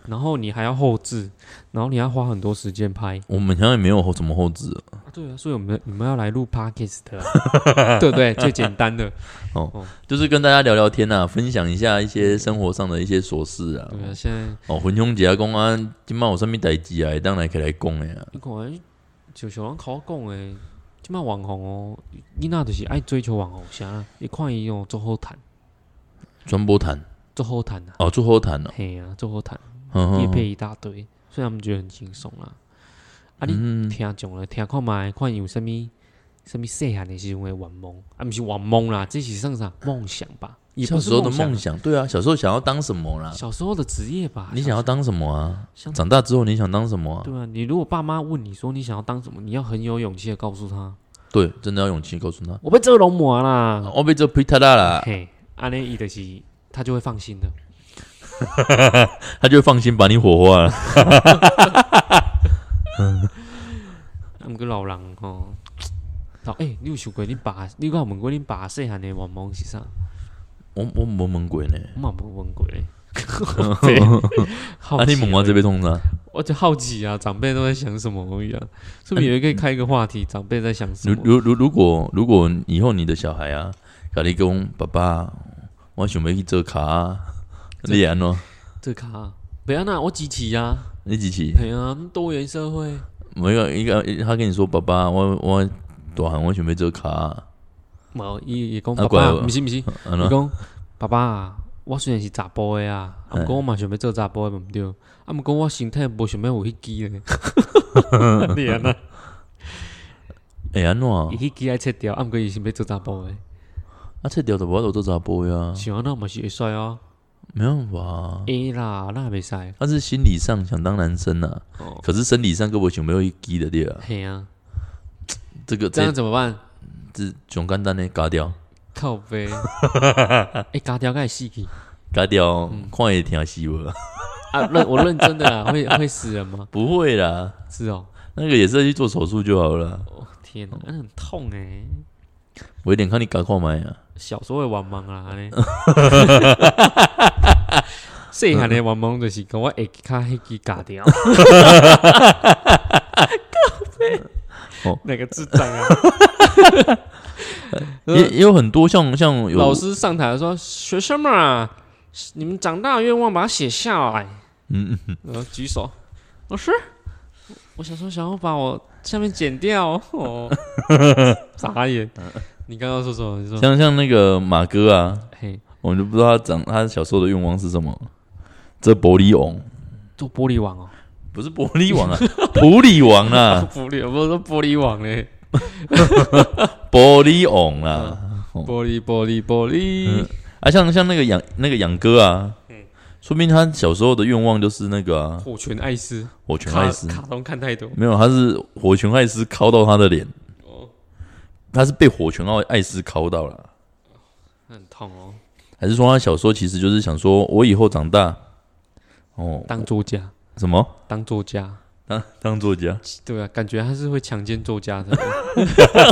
[SPEAKER 2] 然后你还要后置，然后你要花很多时间拍。
[SPEAKER 1] 我们好像也没有后怎么后置啊，
[SPEAKER 2] 啊，对啊，所以我们你们要来录 podcast 啊，对不对？最简单的哦，
[SPEAKER 1] 就是跟大家聊聊天啊，分享一下一些生活上的一些琐事啊。
[SPEAKER 2] 对啊，现在
[SPEAKER 1] 哦，分享一下讲啊，今晚有啥物代志啊，会当来起来讲的啊。
[SPEAKER 2] 你看，就像人考讲诶，即摆网红哦，囡仔就是爱追求网红啥，你看伊哦，做好谈，
[SPEAKER 1] 传播谈
[SPEAKER 2] 做后谈啊，
[SPEAKER 1] 哦，做后谈哦，
[SPEAKER 2] 嘿啊，做后谈。
[SPEAKER 1] 嗯
[SPEAKER 2] 叶配一大堆，所以他们觉得很轻松啦。啊，你
[SPEAKER 1] 嗯，
[SPEAKER 2] 听众了，听看觅，看有啥物啥物细汉的时候的玩梦，啊，毋是玩梦啦，这是算啥梦想吧？也不
[SPEAKER 1] 小时候的
[SPEAKER 2] 梦
[SPEAKER 1] 梦想，对啊，小时候想要当什么啦？
[SPEAKER 2] 小时候的职业吧。
[SPEAKER 1] 你想要当什么啊？长大之后你想当什么啊？
[SPEAKER 2] 对啊？你如果爸妈问你说你想要当什么，你要很有勇气的告诉他，
[SPEAKER 1] 对，真的要勇气告诉他，
[SPEAKER 2] 我被做龙魔啦。
[SPEAKER 1] 我被这皮特拉啦，
[SPEAKER 2] 嘿，安尼伊的是他就会放心的。
[SPEAKER 1] 他就会放心把你火化了。
[SPEAKER 2] 啊，毋过老人吼，老诶、你有想过恁爸？你有有问过恁爸细汉的愿望是啥？
[SPEAKER 1] 我我没问过呢，
[SPEAKER 2] 我嘛无问过呢。好
[SPEAKER 1] 啊，你
[SPEAKER 2] 奇
[SPEAKER 1] 问我这边通啥？
[SPEAKER 2] 我就好奇啊，长辈都在想什么而已啊。是不是也可以开一个话题？长辈在想什么？
[SPEAKER 1] 如如如如果如果以后你的小孩啊，甲你讲爸爸，我想要去做卡啊，你会安怎？
[SPEAKER 2] 做卡啊，不要那我支持啊，
[SPEAKER 1] 你支持？
[SPEAKER 2] 对啊，多元社会，
[SPEAKER 1] 每个一个他跟你说爸爸，我我大汉我想要做卡啊，
[SPEAKER 2] 无伊伊讲爸爸，
[SPEAKER 1] 啊怪我
[SPEAKER 2] 毋是毋是，伊？讲爸爸啊，我虽然是查甫的啊，啊，毋过我嘛想要做查甫的，毋对，啊，毋过我身体无想要有迄支咧，你安那？
[SPEAKER 1] 会安怎？
[SPEAKER 2] 伊迄支爱切掉，啊，毋过伊想要做查甫的，
[SPEAKER 1] 啊，切掉的我都做查甫呀，
[SPEAKER 2] 想安那嘛是会帅哦，
[SPEAKER 1] 没办法啊。
[SPEAKER 2] 会啦，那袂使，
[SPEAKER 1] 他是心理上想当男生啊，
[SPEAKER 2] 哦，
[SPEAKER 1] 可是生理上根本就没有一击的对啊。
[SPEAKER 2] 嘿啊，
[SPEAKER 1] 这个
[SPEAKER 2] 这样
[SPEAKER 1] 这
[SPEAKER 2] 怎么办？
[SPEAKER 1] 这上简单的嘎掉，
[SPEAKER 2] 靠背，哎，加掉该死去。
[SPEAKER 1] 嘎掉，
[SPEAKER 2] 嗯
[SPEAKER 1] 看会听死无？
[SPEAKER 2] 啊，认我认真的啦，会会死人吗？
[SPEAKER 1] 不会啦，
[SPEAKER 2] 是哦，
[SPEAKER 1] 那个也是去做手术就好了啦。
[SPEAKER 2] 哦天哪，那很痛哎。
[SPEAKER 1] 我有点看你嘎看麦啊，
[SPEAKER 2] 小时候的玩梦啦，安尼。细汉的玩梦就是跟我下骹迄支割掉。
[SPEAKER 1] 哦
[SPEAKER 2] 那个智障啊！
[SPEAKER 1] 也也有很多像像有
[SPEAKER 2] 老师上台说：“学生们啊，你们长大的愿望把它写下来。
[SPEAKER 1] 嗯嗯嗯，
[SPEAKER 2] 然后举手，老师，我想说想要把我下面剪掉哦，傻眼。你刚刚说什么？你说
[SPEAKER 1] 像像那个马哥啊，
[SPEAKER 2] 嘿，
[SPEAKER 1] 我们就不知道他长他小时候的愿望是什么。这玻璃王。
[SPEAKER 2] 做玻璃王哦，
[SPEAKER 1] 不是玻璃王啊，普里王啊，
[SPEAKER 2] 玻璃，我不是说玻璃王嘞，
[SPEAKER 1] 玻璃王啊。
[SPEAKER 2] 玻璃玻璃玻璃。
[SPEAKER 1] 嗯，啊，像像那个养那个养哥啊，说明他小时候的愿望就是那个啊，
[SPEAKER 2] 火拳艾斯，
[SPEAKER 1] 火拳艾斯，
[SPEAKER 2] 卡通看太多，
[SPEAKER 1] 没有，他是火拳艾斯敲到他的脸，
[SPEAKER 2] 哦，
[SPEAKER 1] 他是被火拳艾艾斯敲到了，
[SPEAKER 2] 很痛哦。
[SPEAKER 1] 还是说他小时候其实就是想说，我以后长大，哦，
[SPEAKER 2] 当作家，
[SPEAKER 1] 什么？
[SPEAKER 2] 当作家，
[SPEAKER 1] 当当作家，
[SPEAKER 2] 对啊，感觉他是会强奸作家的，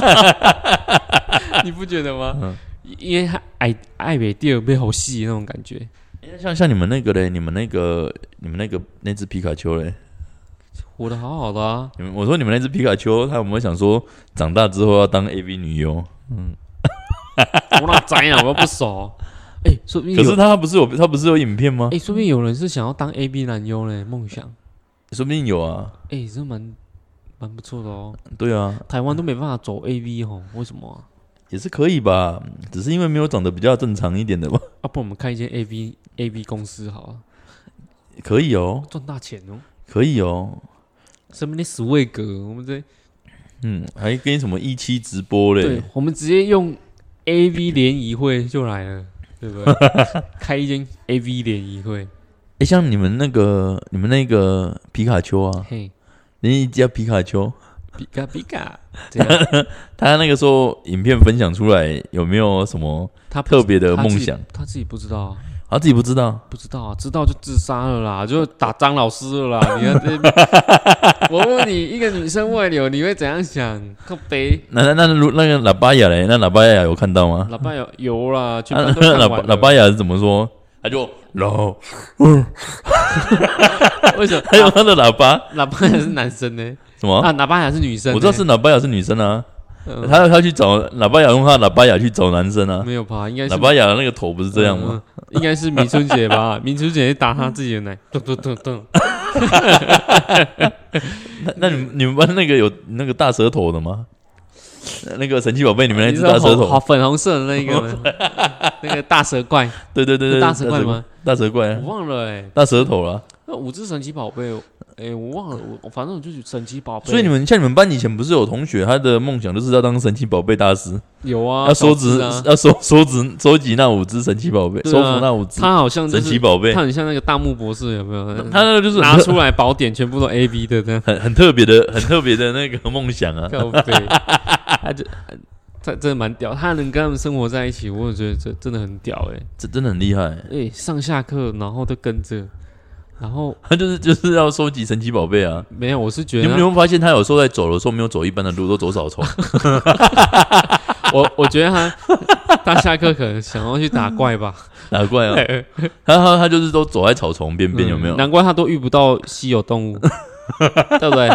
[SPEAKER 2] 你不觉得吗？
[SPEAKER 1] 嗯。
[SPEAKER 2] 因为他爱爱美第二被好戏那种感觉，
[SPEAKER 1] 诶像像你们那个嘞，你们那个你们那个那只皮卡丘嘞，
[SPEAKER 2] 活得好好的啊。
[SPEAKER 1] 你们我说你们那只皮卡丘，他有没有想说长大之后要当 AV 女优？
[SPEAKER 2] 嗯我哪知啊，我又不熟。哎、说不定有
[SPEAKER 1] 可是他不是有他不是有影片吗
[SPEAKER 2] 哎、？说不定有人是想要当 A B 男优嘞，梦想。
[SPEAKER 1] 说不定有啊，
[SPEAKER 2] 哎、这蛮蛮不错的哦。
[SPEAKER 1] 对啊，
[SPEAKER 2] 台湾都没办法走 A V 哦，为什么啊？
[SPEAKER 1] 也是可以吧，只是因为没有长得比较正常一点的吧，
[SPEAKER 2] 啊，不我们开一间 A V A V 公司好了，
[SPEAKER 1] 可以哦，
[SPEAKER 2] 赚大钱哦。
[SPEAKER 1] 可以哦，
[SPEAKER 2] 什么那十位格，我们这
[SPEAKER 1] 嗯，还跟什么一期直播嘞？
[SPEAKER 2] 对，，我们直接用 A V 联谊会就来了，对不对？开一间 A V 联谊会，
[SPEAKER 1] 哎，像你们那个你们那个皮卡丘啊，
[SPEAKER 2] 嘿，
[SPEAKER 1] 你一家皮卡丘，
[SPEAKER 2] 比卡比卡，这样
[SPEAKER 1] 他那个时候影片分享出来有没有什么
[SPEAKER 2] 他
[SPEAKER 1] 特别的梦想？
[SPEAKER 2] 他自己不知道啊。
[SPEAKER 1] 他自己不知道，
[SPEAKER 2] 不知道啊，知道就自杀了啦，就打张老师了啦。你看这，我问你，一个女生外流，你会怎样想？靠背，
[SPEAKER 1] 那那那如那个喇叭雅嘞，那喇叭雅有看到吗？
[SPEAKER 2] 喇叭有有啦，全
[SPEAKER 1] 啊
[SPEAKER 2] 班都看
[SPEAKER 1] 喇。叭喇叭雅是怎么说？他就老，
[SPEAKER 2] 为什么？
[SPEAKER 1] 还有他的喇叭
[SPEAKER 2] 喇叭也是男生呢？
[SPEAKER 1] 什么？
[SPEAKER 2] 啊，喇叭也是女生呢。
[SPEAKER 1] 我知道是喇叭雅是女生啊，
[SPEAKER 2] 嗯
[SPEAKER 1] 他他去找喇叭雅用他喇叭雅去找男生啊，
[SPEAKER 2] 没有吧？应该是
[SPEAKER 1] 喇叭雅的那个头不是这样吗？
[SPEAKER 2] 嗯？应该是明春姐吧？明春姐打她自己的奶，咚咚咚咚。
[SPEAKER 1] 那那你们你们班那个有那个大舌头的吗？那个神奇宝贝里面那只大舌头
[SPEAKER 2] 粉红色的那个？那个大蛇怪，
[SPEAKER 1] 对对对对，
[SPEAKER 2] 大蛇怪吗？
[SPEAKER 1] 大蛇怪啊
[SPEAKER 2] 我，忘了哎。
[SPEAKER 1] 大舌头了。
[SPEAKER 2] 那五只神奇宝贝，哎、我忘了，我我反正我就是神奇宝贝。
[SPEAKER 1] 所以你们像你们班以前不是有同学，他的梦想就是要当神奇宝贝大师，
[SPEAKER 2] 有啊，
[SPEAKER 1] 要收集
[SPEAKER 2] 啊，
[SPEAKER 1] 要收收集收集那五只神奇宝贝，
[SPEAKER 2] 啊
[SPEAKER 1] 收服那五只
[SPEAKER 2] 他好像就是
[SPEAKER 1] 神奇宝贝
[SPEAKER 2] 他。很像那个大木博士，有没有？
[SPEAKER 1] 他那个就是
[SPEAKER 2] 拿出来宝典全部都 A B 的这样，
[SPEAKER 1] 很很特别的、很特别的那个梦想啊。
[SPEAKER 2] 靠背，他就他真的蛮屌，他能跟他们生活在一起，我也觉得这真的很屌哎、
[SPEAKER 1] 这真的很厉害，
[SPEAKER 2] 哎、上下课然后都跟着，然后
[SPEAKER 1] 他 就是就是要收集神奇宝贝啊。
[SPEAKER 2] 没有，我是觉得
[SPEAKER 1] 你们有没有发现他有时候在走的时候没有走一般的路，都走草丛？
[SPEAKER 2] 我我觉得他他下课可能想要去打怪吧，
[SPEAKER 1] 打怪啊？他他他就是都走在草丛边边，有没有
[SPEAKER 2] 嗯？难怪他都遇不到稀有动物，对不对？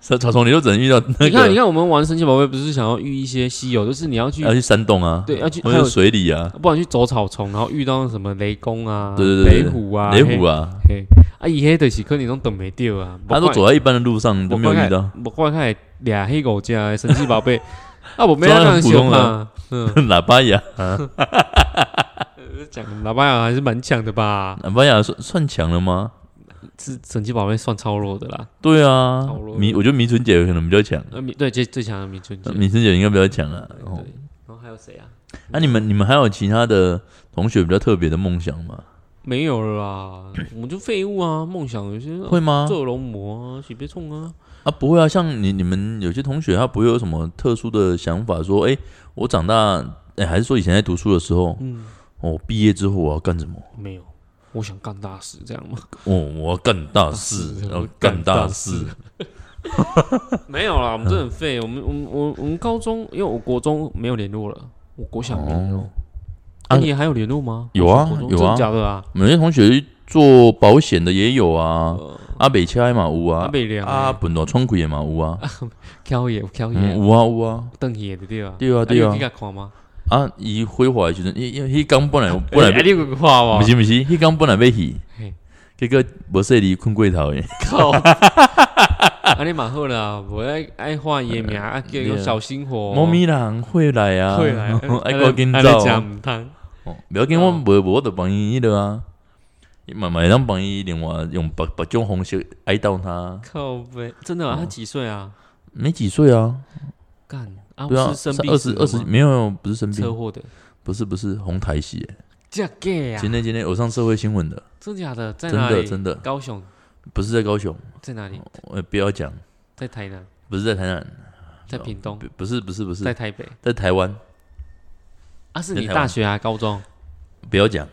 [SPEAKER 1] 草草丛你就只能遇到那
[SPEAKER 2] 你看，你看，我们玩神奇宝贝不是想要遇一些稀有，就是你要去
[SPEAKER 1] 要去山洞啊，
[SPEAKER 2] 对要去还有
[SPEAKER 1] 水里啊，
[SPEAKER 2] 不然去走草丛，然后遇到什么雷公啊、
[SPEAKER 1] 对对对对
[SPEAKER 2] 雷虎啊、
[SPEAKER 1] 雷虎啊，
[SPEAKER 2] 嘿，嘿。啊，伊迄就是可能拢等没掉啊，
[SPEAKER 1] 他都走在一般的路上都没有遇到。
[SPEAKER 2] 我怪看俩黑狗家的神奇宝贝，啊，我没有
[SPEAKER 1] 装得
[SPEAKER 2] 让喜
[SPEAKER 1] 很普通啊。
[SPEAKER 2] 欢，嗯，
[SPEAKER 1] 喇叭牙，
[SPEAKER 2] 讲喇叭牙还是蛮强的吧？
[SPEAKER 1] 喇叭牙算算强了吗？
[SPEAKER 2] 是神奇宝贝算超弱的啦，
[SPEAKER 1] 对啊
[SPEAKER 2] 超弱，
[SPEAKER 1] 迷我觉得迷春姐可能比较强，
[SPEAKER 2] 呃，米对最最强的米春姐，
[SPEAKER 1] 迷春姐应该比较强啊。
[SPEAKER 2] 对，
[SPEAKER 1] 哦
[SPEAKER 2] 然后还有谁啊？
[SPEAKER 1] 那你们你们还有其他的同学比较特别的梦想吗？
[SPEAKER 2] 没有了啦，我们就废物啊，梦想有些
[SPEAKER 1] 会吗？
[SPEAKER 2] 做龙魔啊，许别冲啊，
[SPEAKER 1] 啊，不会啊，像你你们有些同学他不会有什么特殊的想法，说，哎、我长大，哎、还是说以前在读书的时候，
[SPEAKER 2] 嗯，
[SPEAKER 1] 哦，毕业之后我要干什么？
[SPEAKER 2] 没有，我想干大事，这样吗？
[SPEAKER 1] 哦，我要干大事，
[SPEAKER 2] 大事
[SPEAKER 1] 然后干大事。
[SPEAKER 2] 没有啦，我们真的很废。我们我们我我们高中，因为我国中没有联络了，我国小没联络。
[SPEAKER 1] 哦
[SPEAKER 2] 啊，
[SPEAKER 1] 啊
[SPEAKER 2] 你还有联络吗？
[SPEAKER 1] 有啊有啊
[SPEAKER 2] 真的假的啊？
[SPEAKER 1] 我们有些同学做保险的也有啊，
[SPEAKER 2] 呃，
[SPEAKER 1] 阿北车嘛有
[SPEAKER 2] 阿
[SPEAKER 1] 啊，
[SPEAKER 2] 北良
[SPEAKER 1] 啊，本大创开的嘛有啊，
[SPEAKER 2] 挑野挑
[SPEAKER 1] 嗯，
[SPEAKER 2] 野，
[SPEAKER 1] 有啊有啊，
[SPEAKER 2] 邓爷的对啊？
[SPEAKER 1] 对啊对啊
[SPEAKER 2] 你有看吗？
[SPEAKER 1] 啊，伊挥霍的时阵，伊因为迄工本来本来
[SPEAKER 2] 哎，你有看吗
[SPEAKER 1] 不？是不是，迄工本来要去
[SPEAKER 2] 嘿，
[SPEAKER 1] 结果无说你困过头诶，
[SPEAKER 2] 靠！啊，你蛮好啦，无爱爱换伊名啊，叫个小心火。
[SPEAKER 1] 猫咪人会来啊，
[SPEAKER 2] 会来，
[SPEAKER 1] 爱赶紧
[SPEAKER 2] 走。
[SPEAKER 1] 哦，不要紧，我无无我就帮伊迄落啊，慢慢让帮伊另外用白白种方式哀悼他。
[SPEAKER 2] 靠呗，真的啊？他几岁啊？
[SPEAKER 1] 没几岁啊？
[SPEAKER 2] 干啊？不是生病
[SPEAKER 1] 二十二十没有，不是生病
[SPEAKER 2] 车祸的，
[SPEAKER 1] 不是不是红台戏。
[SPEAKER 2] 假假啊！
[SPEAKER 1] 今天今天有上社会新闻的，
[SPEAKER 2] 真的假的？在
[SPEAKER 1] 哪里？真的
[SPEAKER 2] 高雄？
[SPEAKER 1] 不是在高雄，
[SPEAKER 2] 在哪里？
[SPEAKER 1] 我不要讲，
[SPEAKER 2] 在台南？
[SPEAKER 1] 不是在台南，
[SPEAKER 2] 在屏东？
[SPEAKER 1] 不是不是不是，
[SPEAKER 2] 在台北？
[SPEAKER 1] 在台湾？
[SPEAKER 2] 啊，是你大学啊？高中？
[SPEAKER 1] 不要讲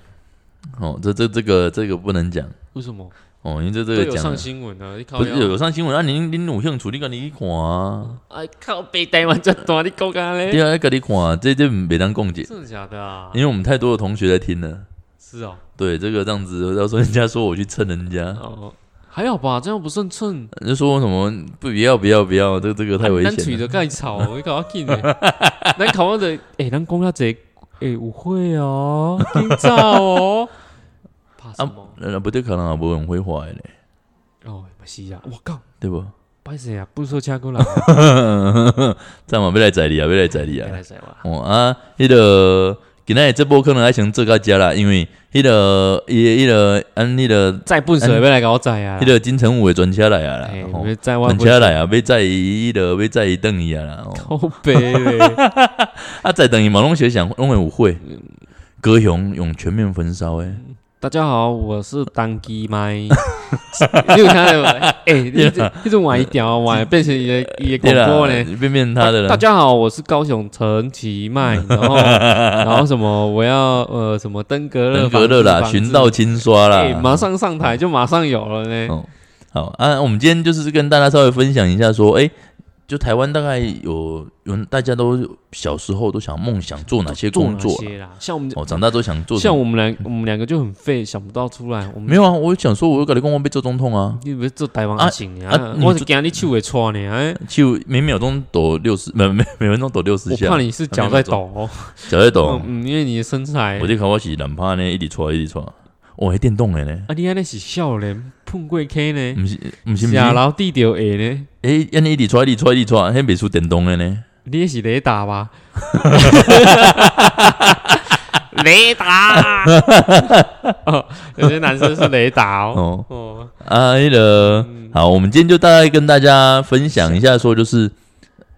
[SPEAKER 1] 哦，这这这个这个不能讲，
[SPEAKER 2] 为什么？
[SPEAKER 1] 哦，因为这这个
[SPEAKER 2] 有上新闻啊，
[SPEAKER 1] 不是有上新闻啊？您您有兴趣，你赶紧去看啊！
[SPEAKER 2] 哎，靠，北台湾这大，你讲干嘞？
[SPEAKER 1] 对啊，赶紧看，这这没当共解，
[SPEAKER 2] 真的假的啊？
[SPEAKER 1] 因为我们太多的同学在听了。
[SPEAKER 2] 是哦，
[SPEAKER 1] 对，这个这样子，要说人家说我去蹭人家，
[SPEAKER 2] 哦，还好吧，这样不算蹭。
[SPEAKER 1] 就说什么不不要不要不要，这这个太危险。咱
[SPEAKER 2] 嘴的盖草，你搞我紧的。咱考我的，哎，咱讲下这，哎，误会哦，紧张哦。怕什么？
[SPEAKER 1] 那不对，可能也无人会坏嘞。
[SPEAKER 2] 哦，不是啊，我靠，
[SPEAKER 1] 对不？
[SPEAKER 2] 不是啊，不说车过来。
[SPEAKER 1] 这样嘛，要来载你啊，要来载你啊。
[SPEAKER 2] 来载
[SPEAKER 1] 我。哦啊，那个。今日这波可能还想做到家啦，因为迄个、迄、迄个、按迄个
[SPEAKER 2] 载笨水要来搞载啊，
[SPEAKER 1] 迄个金城武的专车来啊啦，专车来啊，要载伊迄个要载伊等伊啊啦，
[SPEAKER 2] 好悲
[SPEAKER 1] 啊，载等伊嘛拢学想拢会有会，高雄用全面焚烧诶。
[SPEAKER 2] 大家好，我是单机麦。你有看到没？哎，一直一直玩一条，玩变成一个一个广播呢，
[SPEAKER 1] 变变他的了。
[SPEAKER 2] 大家好，我是高雄陈其迈，然后然后什么，我要呃什么登革热，
[SPEAKER 1] 登革热啦，寻道清刷啦，
[SPEAKER 2] 马上上台就马上有了呢。
[SPEAKER 1] 好啊，我们今天就是跟大家稍微分享一下，说哎。就台湾大概有有大家都小时候都想梦想做哪些工作
[SPEAKER 2] 啦？像我们
[SPEAKER 1] 哦，长大都想做。
[SPEAKER 2] 像我们两我们两个就很废，想不到出来。我们
[SPEAKER 1] 没有啊，我想说，我有搞的公公被做总统啊。
[SPEAKER 2] 你不是做台湾行啊？我是惊你手会错呢，哎，
[SPEAKER 1] 手每秒钟抖六十，每每每分钟抖六十下。
[SPEAKER 2] 我怕你是脚在抖，
[SPEAKER 1] 脚在抖。
[SPEAKER 2] 嗯，因为你的身材。
[SPEAKER 1] 我就看我是难怕呢，一直错一直错。哦，还电动的呢？
[SPEAKER 2] 啊，你安尼是少年碰过 K 呢？
[SPEAKER 1] 不是，不是，
[SPEAKER 2] 下楼地条 A 呢？
[SPEAKER 1] 诶，安尼一直错，一直错，一直错，还别出电动的呢？
[SPEAKER 2] 你也是雷达吧？雷达，哦，有些男生是雷达哦。哦，
[SPEAKER 1] 啊，那个好，我们今天就大概跟大家分享一下，说就是。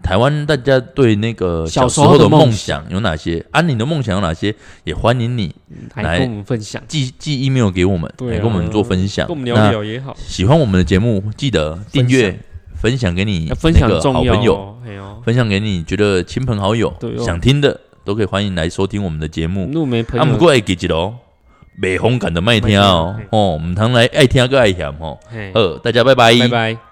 [SPEAKER 1] 台湾大家对那个小时候的梦想。有哪些？安宁的梦想有哪些？也欢迎你来
[SPEAKER 2] 跟我们分享，
[SPEAKER 1] 寄寄 email 给我们，来跟我们做分享，
[SPEAKER 2] 跟我们聊聊也好。
[SPEAKER 1] 喜欢我们的节目，记得订阅、分享。给你
[SPEAKER 2] 分享
[SPEAKER 1] 好朋友，分享给你觉得亲朋好友想听的，都可以欢迎来收听我们的节目。
[SPEAKER 2] 他
[SPEAKER 1] 们过来记得哦，美红感的麦听哦，哦，我们常来爱听个爱听哦。呃，大家拜拜，
[SPEAKER 2] 拜拜。